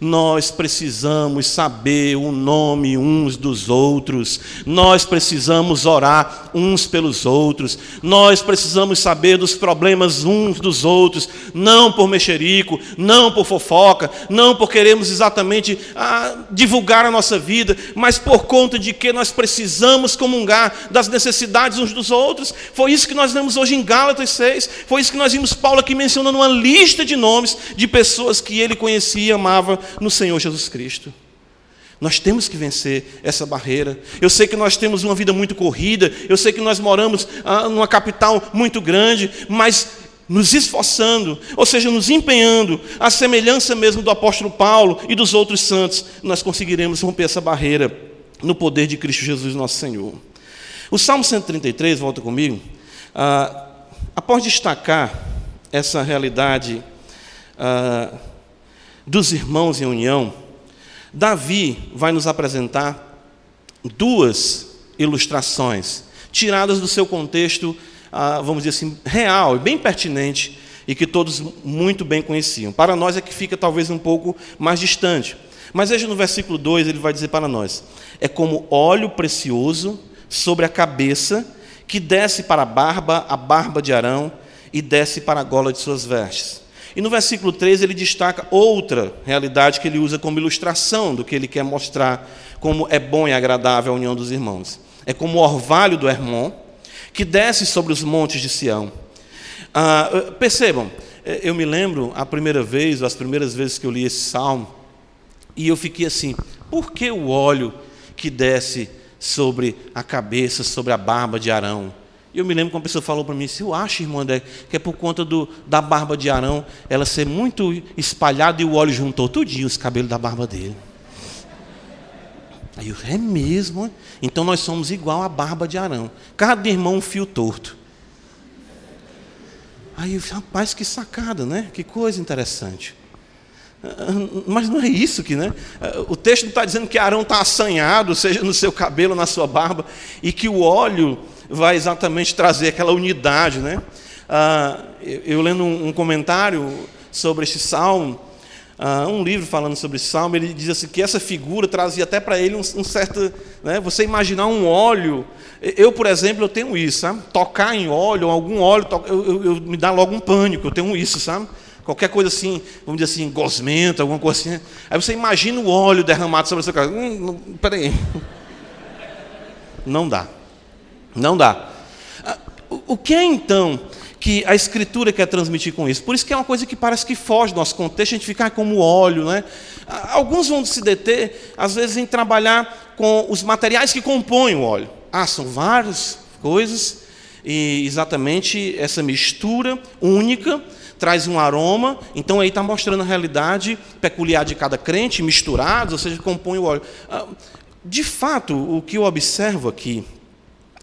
Nós precisamos saber o nome uns dos outros, nós precisamos orar uns pelos outros, nós precisamos saber dos problemas uns dos outros, não por mexerico, não por fofoca, não por queremos exatamente ah, divulgar a nossa vida, mas por conta de que nós precisamos comungar das necessidades uns dos outros. Foi isso que nós vemos hoje em Gálatas 6, foi isso que nós vimos Paulo aqui mencionando uma lista de nomes de pessoas que ele conhecia e amava no Senhor Jesus Cristo. Nós temos que vencer essa barreira. Eu sei que nós temos uma vida muito corrida, eu sei que nós moramos ah, numa capital muito grande, mas nos esforçando, ou seja, nos empenhando, a semelhança mesmo do apóstolo Paulo e dos outros santos, nós conseguiremos romper essa barreira no poder de Cristo Jesus, nosso Senhor. O Salmo 133, volta comigo, ah, após destacar essa realidade. Ah, dos irmãos em união, Davi vai nos apresentar duas ilustrações, tiradas do seu contexto, ah, vamos dizer assim, real e bem pertinente, e que todos muito bem conheciam. Para nós é que fica talvez um pouco mais distante. Mas veja no versículo 2, ele vai dizer para nós: é como óleo precioso sobre a cabeça, que desce para a barba, a barba de Arão, e desce para a gola de suas vestes. E no versículo 3 ele destaca outra realidade que ele usa como ilustração do que ele quer mostrar como é bom e agradável a união dos irmãos. É como o orvalho do Hermon que desce sobre os montes de Sião. Ah, percebam, eh, eu me lembro a primeira vez, ou as primeiras vezes que eu li esse salmo, e eu fiquei assim: por que o óleo que desce sobre a cabeça, sobre a barba de Arão? E eu me lembro que uma pessoa falou para mim, se eu acho, irmão André, que é por conta do, da barba de Arão, ela ser muito espalhada e o óleo juntou tudinho os cabelos da barba dele. Aí eu, é mesmo? Então nós somos igual à barba de Arão. Cada irmão um fio torto. Aí eu, rapaz, que sacada, né? Que coisa interessante. Mas não é isso que, né? O texto não está dizendo que Arão está assanhado, seja no seu cabelo, na sua barba, e que o óleo vai exatamente trazer aquela unidade. Né? Ah, eu, lendo um, comentário sobre este salmo, ah, um livro falando sobre esse salmo, ele diz assim, que essa figura trazia até para ele um, um certo. Né, você imaginar um óleo. Eu, por exemplo, eu tenho isso, sabe? Tocar em óleo, algum óleo, eu, eu, eu, me dá logo um pânico, eu tenho isso, sabe? Qualquer coisa assim, vamos dizer assim, gosmenta, alguma coisa assim. Aí você imagina o óleo derramado sobre a sua casa. Hum, peraí. Não dá. Não dá. Ah, o que é então que a Escritura quer transmitir com isso? Por isso que é uma coisa que parece que foge do nosso contexto, a gente ficar como óleo. Né? Ah, alguns vão se deter, às vezes, em trabalhar com os materiais que compõem o óleo. Ah, são várias coisas, e exatamente essa mistura única traz um aroma, então aí está mostrando a realidade peculiar de cada crente, misturados, ou seja, compõe o óleo. Ah, de fato, o que eu observo aqui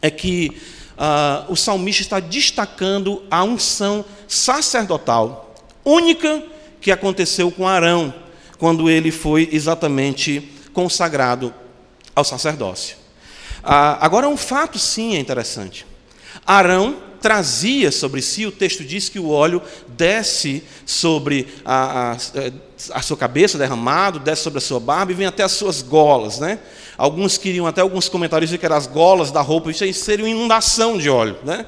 é que uh, o salmista está destacando a unção sacerdotal única que aconteceu com Arão, quando ele foi exatamente consagrado ao sacerdócio. Uh, agora, um fato sim é interessante. Arão trazia sobre si, o texto diz que o óleo desce sobre a, a, a, sua cabeça, derramado, desce sobre a sua barba e vem até as suas golas. Né? Alguns queriam, até alguns comentários, que eram as golas da roupa, isso aí seria uma inundação de óleo. Né?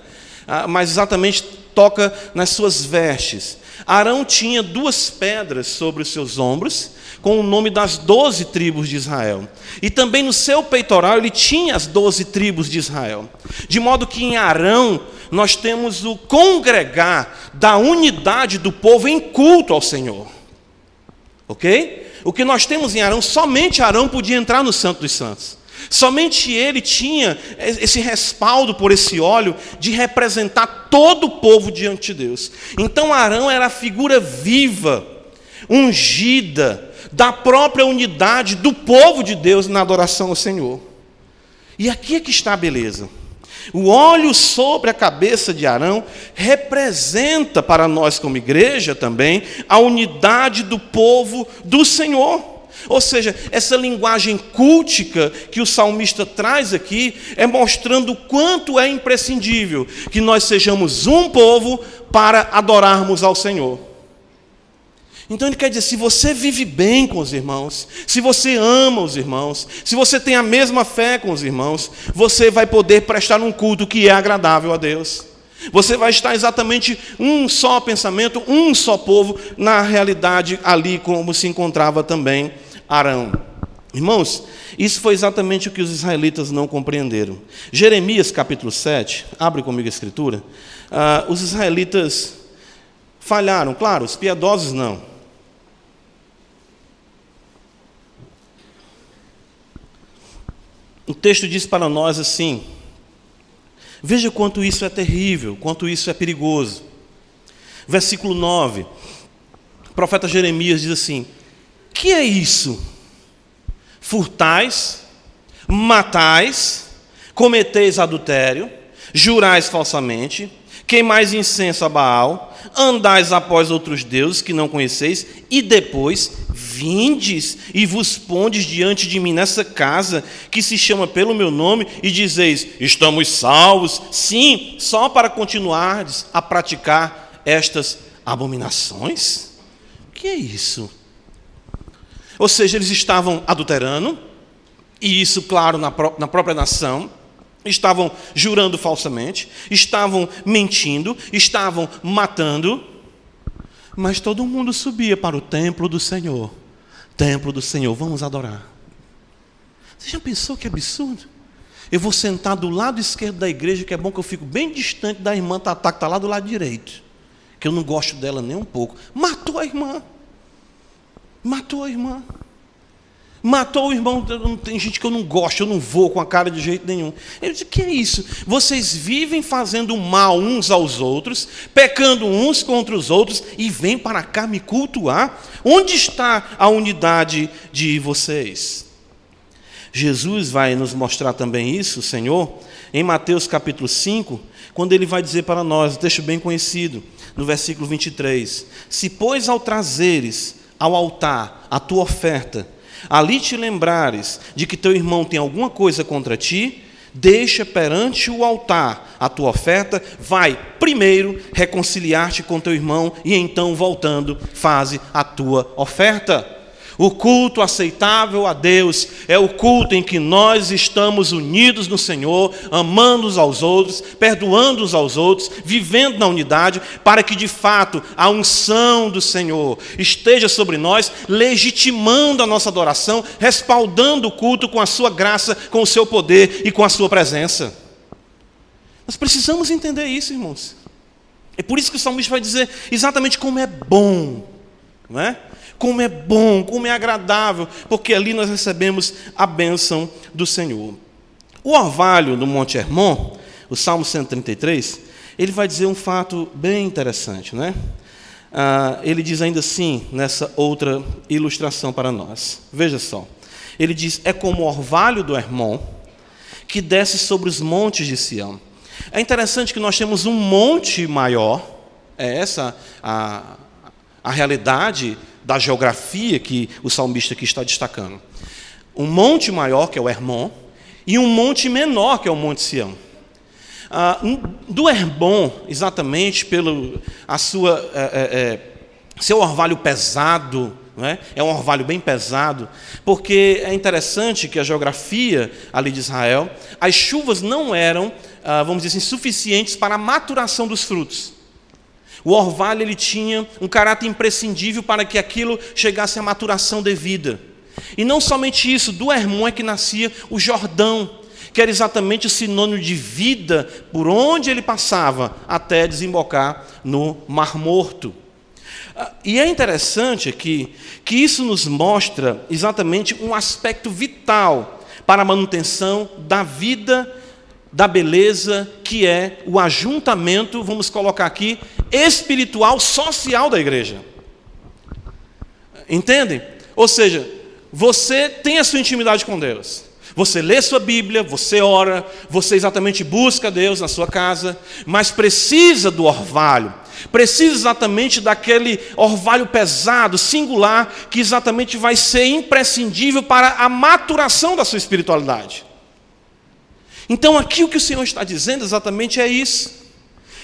Ah, mas exatamente toca nas suas vestes. Arão tinha duas pedras sobre os seus ombros, com o nome das doze tribos de Israel. E também no seu peitoral ele tinha as doze tribos de Israel. De modo que em Arão nós temos o congregar da unidade do povo em culto ao Senhor. Ok? O que nós temos em Arão, somente Arão podia entrar no Santo dos Santos. Somente ele tinha esse respaldo por esse óleo de representar todo o povo diante de Deus. Então Arão era a figura viva, ungida, da própria unidade do povo de Deus na adoração ao Senhor. E aqui é que está a beleza. O óleo sobre a cabeça de Arão representa para nós, como igreja também, a unidade do povo do Senhor. Ou seja, essa linguagem cultica que o salmista traz aqui é mostrando o quanto é imprescindível que nós sejamos um povo para adorarmos ao Senhor. Então ele quer dizer: se você vive bem com os irmãos, se você ama os irmãos, se você tem a mesma fé com os irmãos, você vai poder prestar um culto que é agradável a Deus. Você vai estar exatamente um só pensamento, um só povo, na realidade ali como se encontrava também Arão. Irmãos, isso foi exatamente o que os israelitas não compreenderam. Jeremias capítulo 7, abre comigo a escritura. Ah, os israelitas falharam, claro, os piedosos não. O texto diz para nós assim: veja quanto isso é terrível, quanto isso é perigoso. Versículo 9: o profeta Jeremias diz assim: Que é isso? Furtais, matais, cometeis adultério, jurais falsamente, queimais incenso a Baal, andais após outros deuses que não conheceis, e depois vindes e vos pondes diante de mim nessa casa que se chama pelo meu nome, e dizeis: Estamos salvos. Sim, só para continuardes a praticar estas abominações? O que é isso? Ou seja, eles estavam adulterando, e isso, claro, na, pró na própria nação, estavam jurando falsamente, estavam mentindo, estavam matando, mas todo mundo subia para o templo do Senhor. Templo do Senhor, vamos adorar. Você já pensou que absurdo? Eu vou sentar do lado esquerdo da igreja, que é bom que eu fico bem distante da irmã Tatá, que está lá do lado direito. Que eu não gosto dela nem um pouco. Matou a irmã. Matou a irmã. Matou o irmão, tem gente que eu não gosto, eu não vou com a cara de jeito nenhum. Ele disse: que é isso? Vocês vivem fazendo mal uns aos outros, pecando uns contra os outros, e vêm para cá me cultuar? Onde está a unidade de vocês? Jesus vai nos mostrar também isso, Senhor, em Mateus capítulo 5, quando ele vai dizer para nós, texto bem conhecido, no versículo 23: Se, pois, ao trazeres ao altar a tua oferta, ali te lembrares de que teu irmão tem alguma coisa contra ti, deixa perante o altar a tua oferta, vai primeiro reconciliar-te com teu irmão e então, voltando, faze a tua oferta. O culto aceitável a Deus é o culto em que nós estamos unidos no Senhor, amando uns aos outros, perdoando uns aos outros, vivendo na unidade, para que de fato a unção do Senhor esteja sobre nós, legitimando a nossa adoração, respaldando o culto com a sua graça, com o seu poder e com a sua presença. Nós precisamos entender isso, irmãos. É por isso que o salmista vai dizer exatamente como é bom, não é? Como é bom, como é agradável, porque ali nós recebemos a bênção do Senhor. O orvalho do Monte Hermon, o Salmo 133, ele vai dizer um fato bem interessante, né? ah, ele diz ainda assim, nessa outra ilustração para nós. Veja só. Ele diz: É como o orvalho do Hermon que desce sobre os montes de Sião. É interessante que nós temos um monte maior, é essa a, a realidade da geografia que o salmista aqui está destacando. Um monte maior, que é o Hermon, e um monte menor, que é o Monte Sião. Ah, do Hermon, exatamente pelo a sua, é, é, é seu orvalho pesado, é? é? um orvalho bem pesado, porque é interessante que a geografia ali de Israel, as chuvas não eram, ah, vamos dizer assim, suficientes para a maturação dos frutos. O orvalho ele tinha um caráter imprescindível para que aquilo chegasse à maturação devida. E não somente isso, do Hermon é que nascia o Jordão, que era exatamente o sinônimo de vida por onde ele passava até desembocar no Mar Morto. Ah, e é interessante aqui que isso nos mostra exatamente um aspecto vital para a manutenção da vida, da beleza, que é o ajuntamento, vamos colocar aqui, espiritual, social da igreja. Entendem? Ou seja, você tem a sua intimidade com Deus. Você lê sua Bíblia, você ora, você exatamente busca Deus na sua casa, mas precisa do orvalho, precisa exatamente daquele orvalho pesado, singular, que exatamente vai ser imprescindível para a maturação da sua espiritualidade. Então, aqui o que o Senhor está dizendo exatamente é isso: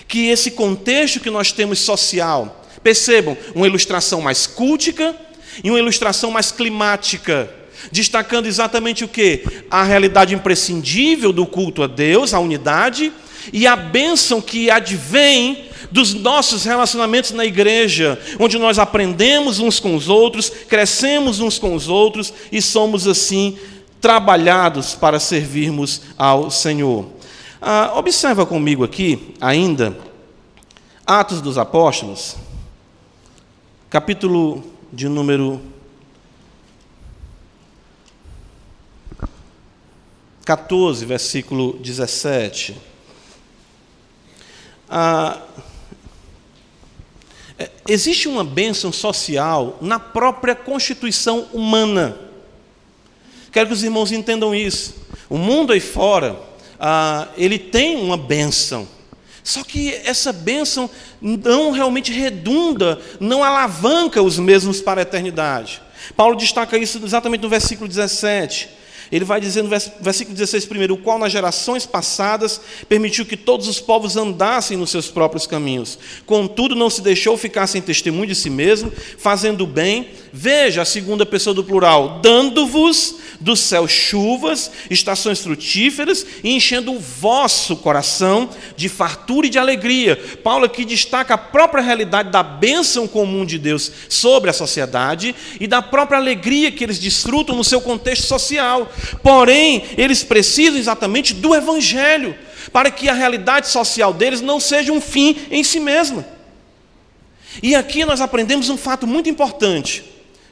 que esse contexto que nós temos social, percebam, uma ilustração mais cultica e uma ilustração mais climática destacando exatamente o que? A realidade imprescindível do culto a Deus, a unidade, e a bênção que advém dos nossos relacionamentos na igreja, onde nós aprendemos uns com os outros, crescemos uns com os outros e somos assim trabalhados para servirmos ao Senhor. Ah, observa comigo aqui ainda Atos dos Apóstolos, capítulo de número 14, versículo 17. Ah, é, existe uma bênção social na própria constituição humana. Quero que os irmãos entendam isso. O mundo aí fora, ah, ele tem uma bênção. Só que essa bênção não realmente redunda, não alavanca os mesmos para a eternidade. Paulo destaca isso exatamente no versículo 17. Ele vai dizer no versículo 16 primeiro, o qual nas gerações passadas permitiu que todos os povos andassem nos seus próprios caminhos. Contudo, não se deixou ficar sem testemunho de si mesmo, fazendo bem. Veja a segunda pessoa do plural, dando-vos do céu chuvas, estações frutíferas e enchendo o vosso coração de fartura e de alegria. Paulo aqui destaca a própria realidade da bênção comum de Deus sobre a sociedade e da própria alegria que eles desfrutam no seu contexto social. Porém, eles precisam exatamente do Evangelho, para que a realidade social deles não seja um fim em si mesma. E aqui nós aprendemos um fato muito importante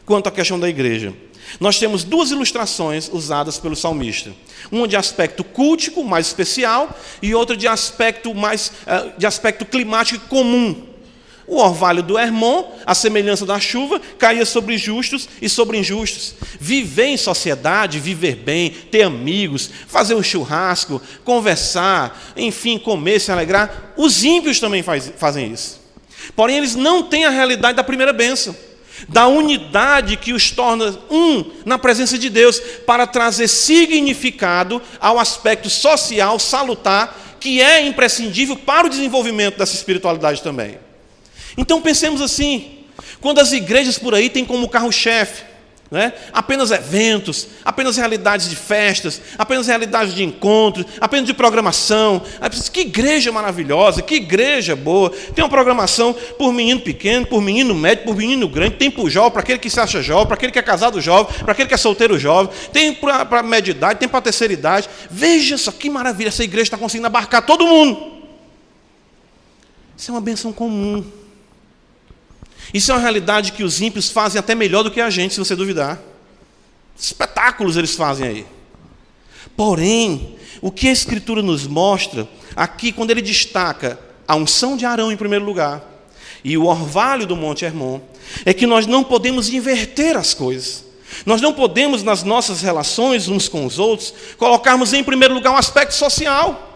quanto à questão da igreja. Nós temos duas ilustrações usadas pelo salmista. Uma de aspecto cultico, mais especial, e outra de aspecto mais eh, de aspecto climático comum. O orvalho do Hermon, a semelhança da chuva, caía sobre justos e sobre injustos. Viver em sociedade, viver bem, ter amigos, fazer um churrasco, conversar, enfim, comer, se alegrar. Os ímpios também faz, fazem isso. Porém, eles não têm a realidade da primeira bênção, da unidade que os torna um na presença de Deus, para trazer significado ao aspecto social, salutar, que é imprescindível para o desenvolvimento dessa espiritualidade também. Então pensemos assim: quando as igrejas por aí têm como carro-chefe né, apenas eventos, apenas realidades de festas, apenas realidades de encontros, apenas de programação. Que igreja maravilhosa, que igreja boa. Tem uma programação por menino pequeno, por menino médio, por menino grande, tem para jovem, para aquele que se acha jovem, para aquele que é casado jovem, para aquele que é solteiro jovem, tem para a média idade, tem para a terceira idade. Veja só que maravilha, essa igreja está conseguindo abarcar todo mundo. Isso é uma benção comum. Isso é uma realidade que os ímpios fazem até melhor do que a gente, se você duvidar. Espetáculos eles fazem aí. Porém, o que a Escritura nos mostra aqui, quando ele destaca a unção de Arão em primeiro lugar, e o orvalho do Monte Hermon é que nós não podemos inverter as coisas. Nós não podemos, nas nossas relações uns com os outros, colocarmos em primeiro lugar um aspecto social.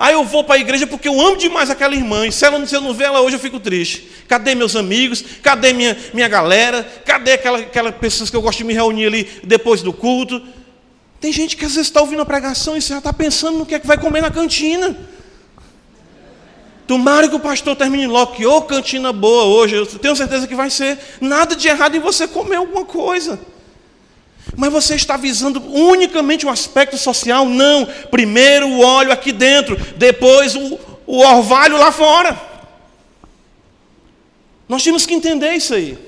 Aí eu vou para a igreja porque eu amo demais aquela irmã, e se, ela, se eu não ver ela hoje eu fico triste. Cadê meus amigos? Cadê minha, minha galera? Cadê aquelas aquela pessoas que eu gosto de me reunir ali depois do culto? Tem gente que às vezes está ouvindo a pregação e você já está pensando no que é que vai comer na cantina. Tomara que o pastor termine logo, que ô oh, cantina boa hoje, eu tenho certeza que vai ser. Nada de errado em você comer alguma coisa. Mas você está visando unicamente o aspecto social? Não. Primeiro o óleo aqui dentro, depois o, o orvalho lá fora. Nós temos que entender isso aí.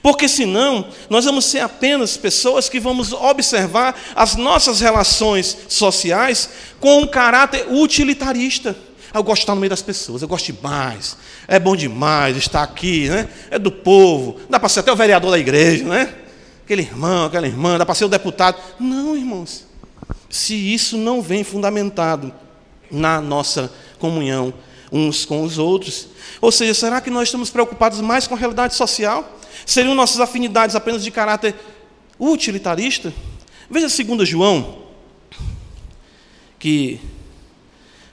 Porque senão, nós vamos ser apenas pessoas que vamos observar as nossas relações sociais com um caráter utilitarista. Eu gosto de estar no meio das pessoas, eu gosto demais. É bom demais estar aqui, né? É do povo. Dá para ser até o vereador da igreja, né? Aquele irmão, aquela irmã, dá para ser o deputado. Não, irmãos. Se isso não vem fundamentado na nossa comunhão uns com os outros. Ou seja, será que nós estamos preocupados mais com a realidade social? Seriam nossas afinidades apenas de caráter utilitarista? Veja 2 João, que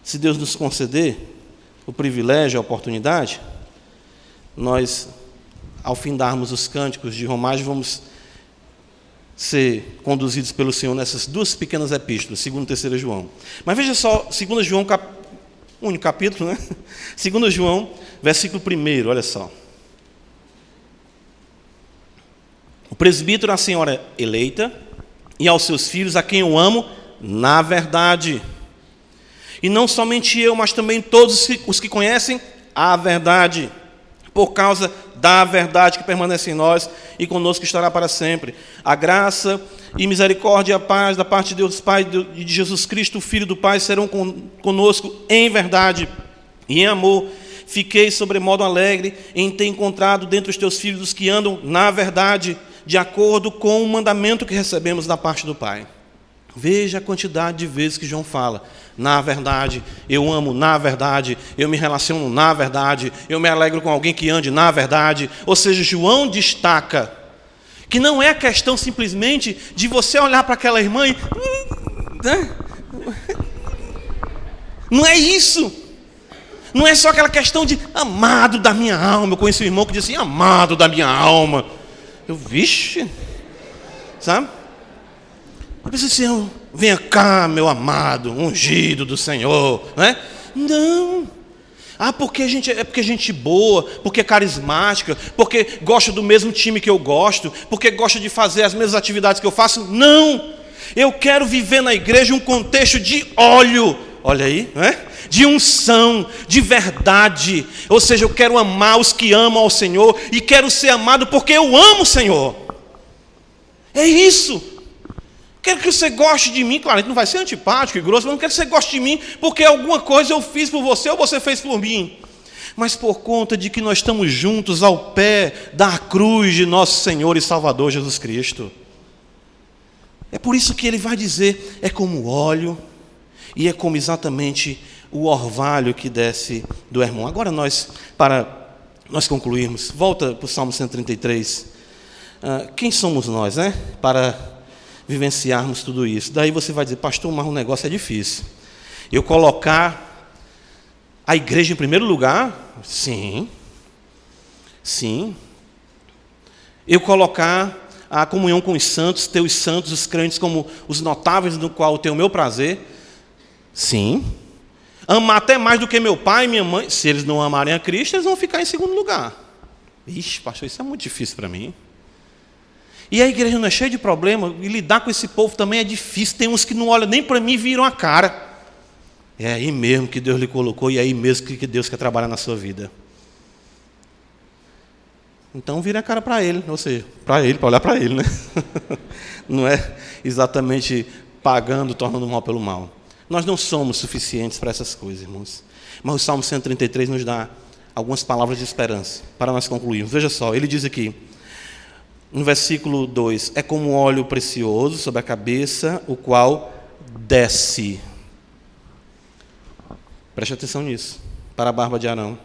se Deus nos conceder o privilégio, a oportunidade, nós, ao findarmos os cânticos de romagem, vamos ser conduzidos pelo Senhor nessas duas pequenas epístolas, 2 e 3 João. Mas veja só, 2 João, cap... único capítulo, né? 2 João, versículo 1, olha só. O presbítero a senhora eleita e aos seus filhos, a quem eu amo, na verdade. E não somente eu, mas também todos os que conhecem a verdade, por causa da verdade que permanece em nós e conosco estará para sempre. A graça e misericórdia e a paz da parte de Deus Pai e de Jesus Cristo, Filho do Pai, serão conosco em verdade e em amor. Fiquei sobremodo alegre em ter encontrado dentre os teus filhos os que andam na verdade, de acordo com o mandamento que recebemos da parte do Pai. Veja a quantidade de vezes que João fala na verdade, eu amo na verdade, eu me relaciono na verdade, eu me alegro com alguém que ande na verdade. Ou seja, João destaca que não é questão simplesmente de você olhar para aquela irmã e. Né? Não é isso. Não é só aquela questão de amado da minha alma. Eu conheci um irmão que disse assim, amado da minha alma. Eu, vixe, sabe? Eu pensei assim, venha cá, meu amado, ungido do Senhor, né? Não. Ah, porque a gente é porque a gente boa, porque é carismática, porque gosta do mesmo time que eu gosto, porque gosta de fazer as mesmas atividades que eu faço. Não. Eu quero viver na igreja um contexto de óleo. Olha aí, né? De unção, de verdade. Ou seja, eu quero amar os que amam ao Senhor e quero ser amado porque eu amo o Senhor. É isso. Quero que você goste de mim, claro, não vai ser antipático e grosso, mas não quero que você goste de mim porque alguma coisa eu fiz por você ou você fez por mim. Mas por conta de que nós estamos juntos ao pé da cruz de nosso Senhor e Salvador Jesus Cristo. É por isso que ele vai dizer: é como óleo e é como exatamente o orvalho que desce do irmão. Agora nós, para nós concluirmos, volta para o Salmo 133. Uh, ah, quem somos nós, né? Para vivenciarmos tudo isso. Daí você vai dizer, pastor, mas o negócio é difícil. Eu colocar a igreja em primeiro lugar? Sim. Sim. Eu colocar a comunhão com os santos, ter os santos, os crentes como os notáveis no qual eu tenho o meu prazer? Sim. Amar até mais do que meu pai e minha mãe. Se eles não amarem a Cristo, eles vão ficar em segundo lugar. Ixi, pastor, isso é muito difícil para mim. E a igreja não é cheia de problema, e lidar com esse povo também é difícil. Tem uns que não olham nem para mim e viram a cara. É aí mesmo que Deus lhe colocou e é aí mesmo que Deus quer trabalhar na sua vida. Então vira a cara para ele, ou seja, para ele, para olhar para ele, né? Não é exatamente pagando, tornando o mal pelo mal. Nós não somos suficientes para essas coisas, irmãos. Mas o Salmo 133 nos dá algumas palavras de esperança para nós concluirmos. Veja só, ele diz aqui: no versículo 2: É como óleo precioso sobre a cabeça, o qual desce. Preste atenção nisso, para a barba de Arão.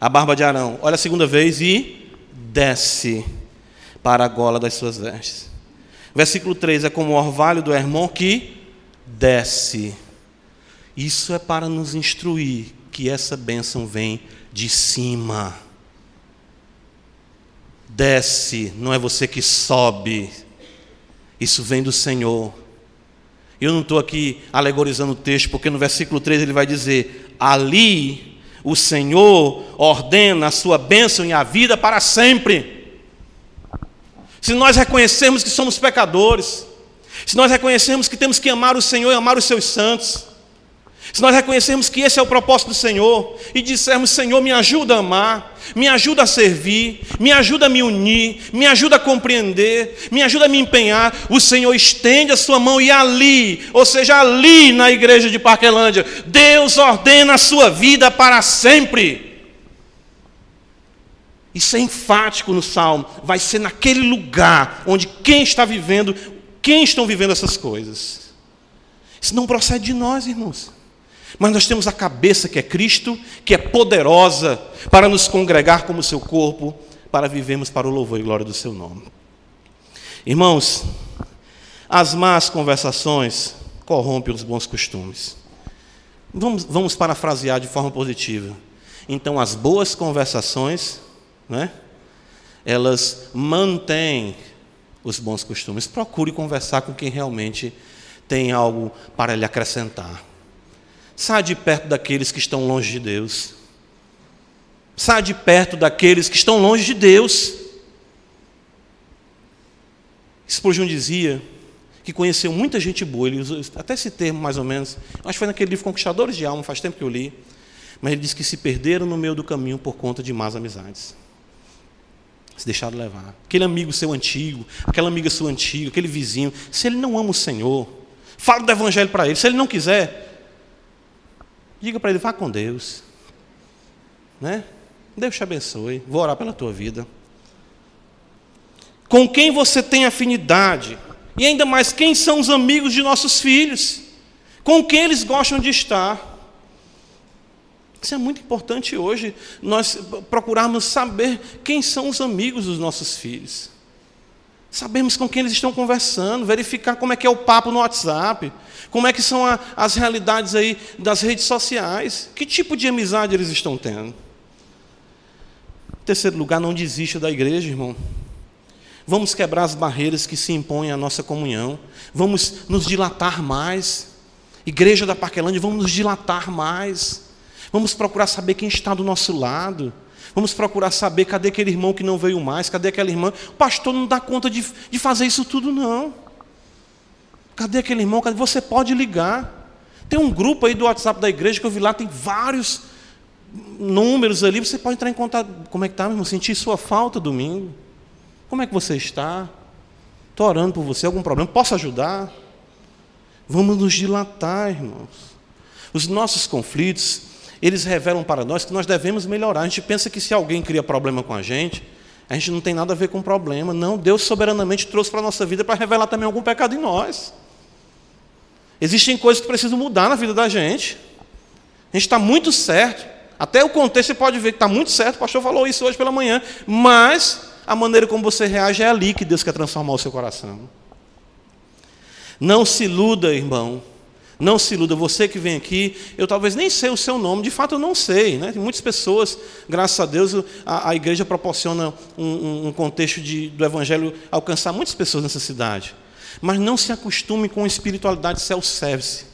a barba de Arão. Olha a segunda vez e desce para a gola das suas vestes. Versículo 3 é como o orvalho do Hermon que desce. Isso é para nos instruir que essa bênção vem de cima. Desce, não é você que sobe. Isso vem do Senhor. Eu não estou aqui alegorizando o texto, porque no versículo 3 ele vai dizer: Ali o Senhor ordena a sua bênção e a vida para sempre. Se nós reconhecermos que somos pecadores, se nós reconhecermos que temos que amar o Senhor e amar os seus santos, se nós reconhecermos que esse é o propósito do Senhor e dissermos: Senhor, me ajuda a amar, me ajuda a servir, me ajuda a me unir, me ajuda a compreender, me ajuda a me empenhar, o Senhor estende a sua mão e ali, ou seja, ali na igreja de Parquelândia, Deus ordena a sua vida para sempre. Isso é enfático no salmo, vai ser naquele lugar onde quem está vivendo, quem estão vivendo essas coisas. Isso não procede de nós, irmãos. Mas nós temos a cabeça que é Cristo, que é poderosa para nos congregar como seu corpo, para vivermos para o louvor e glória do seu nome. Irmãos, as más conversações corrompem os bons costumes. Vamos, vamos parafrasear de forma positiva. Então, as boas conversações, né, elas mantêm os bons costumes. Procure conversar com quem realmente tem algo para lhe acrescentar. Sai de perto daqueles que estão longe de Deus. Sai de perto daqueles que estão longe de Deus. Spurgeon dizia que conheceu muita gente boa, ele usou até esse termo mais ou menos, acho que foi naquele livro Conquistadores de Alma, faz tempo que eu li, mas ele disse que se perderam no meio do caminho por conta de más amizades. Se deixaram levar. Aquele amigo seu antigo, aquela amiga sua antiga, aquele vizinho, se ele não ama o Senhor, fala do Evangelho para ele, se ele não quiser, Diga para ele, vá com Deus. Né? Deus te abençoe. Vou orar pela tua vida. Com quem você tem afinidade? E ainda mais, quem são os amigos de nossos filhos? Com quem eles gostam de estar? Isso é muito importante hoje, nós procurarmos saber quem são os amigos dos nossos filhos. Sabemos com quem eles estão conversando, verificar como é que é o papo no WhatsApp, como é que são a, as realidades aí das redes sociais, que tipo de amizade eles estão tendo. Em terceiro lugar, não desista da igreja, irmão. Vamos quebrar as barreiras que se impõem à nossa comunhão. Vamos nos dilatar mais. Igreja da Parquelândia, vamos nos dilatar mais. Vamos procurar saber quem está do nosso lado. Vamos procurar saber cadê aquele irmão que não veio mais, cadê aquela irmã. O pastor não dá conta de, de fazer isso tudo, não. Cadê aquele irmão? Cadê? Você pode ligar. Tem um grupo aí do WhatsApp da igreja que eu vi lá, tem vários números ali. Você pode entrar em contato. Como é que está, meu irmão? Senti sua falta domingo. Como é que você está? Estou orando por você, algum problema? Posso ajudar? Vamos nos dilatar, irmãos. Os nossos conflitos, eles revelam para nós que nós devemos melhorar. A gente pensa que se alguém cria problema com a gente, a gente não tem nada a ver com problema. Não, Deus soberanamente trouxe para a nossa vida para revelar também algum pecado em nós. Existem coisas que precisam mudar na vida da gente. A gente está muito certo. Até o contexto você pode ver que está muito certo, o pastor falou isso hoje pela manhã, mas a maneira como você reage é ali que Deus quer transformar o seu coração. Não se iluda, irmão, não se iluda, você que vem aqui, eu talvez nem sei o seu nome, de fato eu não sei. Né? Muitas pessoas, graças a Deus, a, a igreja proporciona um, um contexto de, do Evangelho alcançar muitas pessoas nessa cidade. Mas não se acostume com espiritualidade self-service.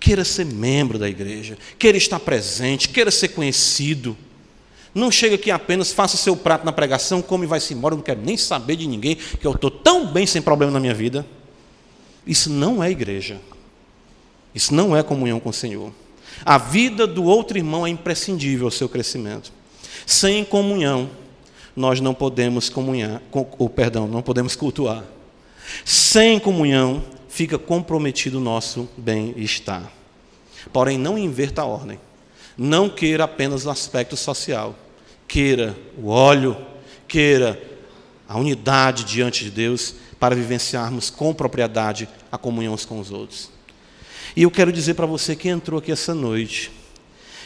Queira ser membro da igreja, queira estar presente, queira ser conhecido. Não chega aqui apenas, faça seu prato na pregação, come e vai-se embora, eu não quero nem saber de ninguém, que eu estou tão bem sem problema na minha vida. Isso não é igreja. Isso não é comunhão com o Senhor. A vida do outro irmão é imprescindível ao seu crescimento. Sem comunhão, nós não podemos comunhar, ou perdão, não podemos cultuar. Sem comunhão, fica comprometido o nosso bem-estar. Porém, não inverta a ordem. Não queira apenas o aspecto social. Queira o óleo, queira a unidade diante de Deus para vivenciarmos com propriedade a comunhão com os outros. E eu quero dizer para você que entrou aqui essa noite,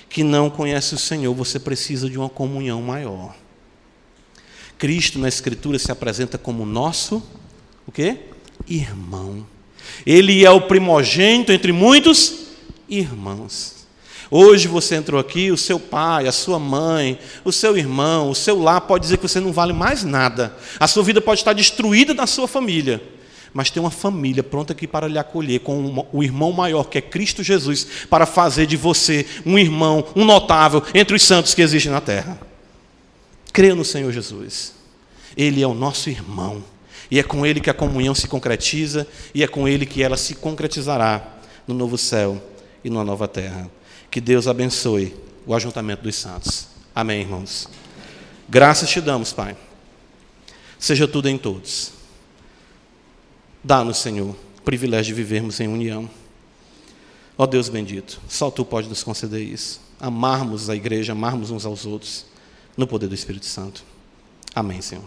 que não conhece o Senhor, você precisa de uma comunhão maior. Cristo na Escritura se apresenta como nosso o quê? Irmão. Ele é o primogênito entre muitos irmãos. Hoje você entrou aqui, o seu pai, a sua mãe, o seu irmão, o seu lar pode dizer que você não vale mais nada. A sua vida pode estar destruída na sua família. Mas tem uma família pronta aqui para lhe acolher, com o irmão maior, que é Cristo Jesus, para fazer de você um irmão, um notável entre os santos que existem na terra. Creia no Senhor Jesus. Ele é o nosso irmão. E é com ele que a comunhão se concretiza, e é com ele que ela se concretizará no novo céu e numa nova terra. Que Deus abençoe o ajuntamento dos santos. Amém, irmãos. Graças te damos, Pai. Seja tudo em todos. Dá-nos, Senhor, o privilégio de vivermos em união. Ó Deus bendito, só Tu pode nos conceder isso. Amarmos a igreja, amarmos uns aos outros, no poder do Espírito Santo. Amém, Senhor.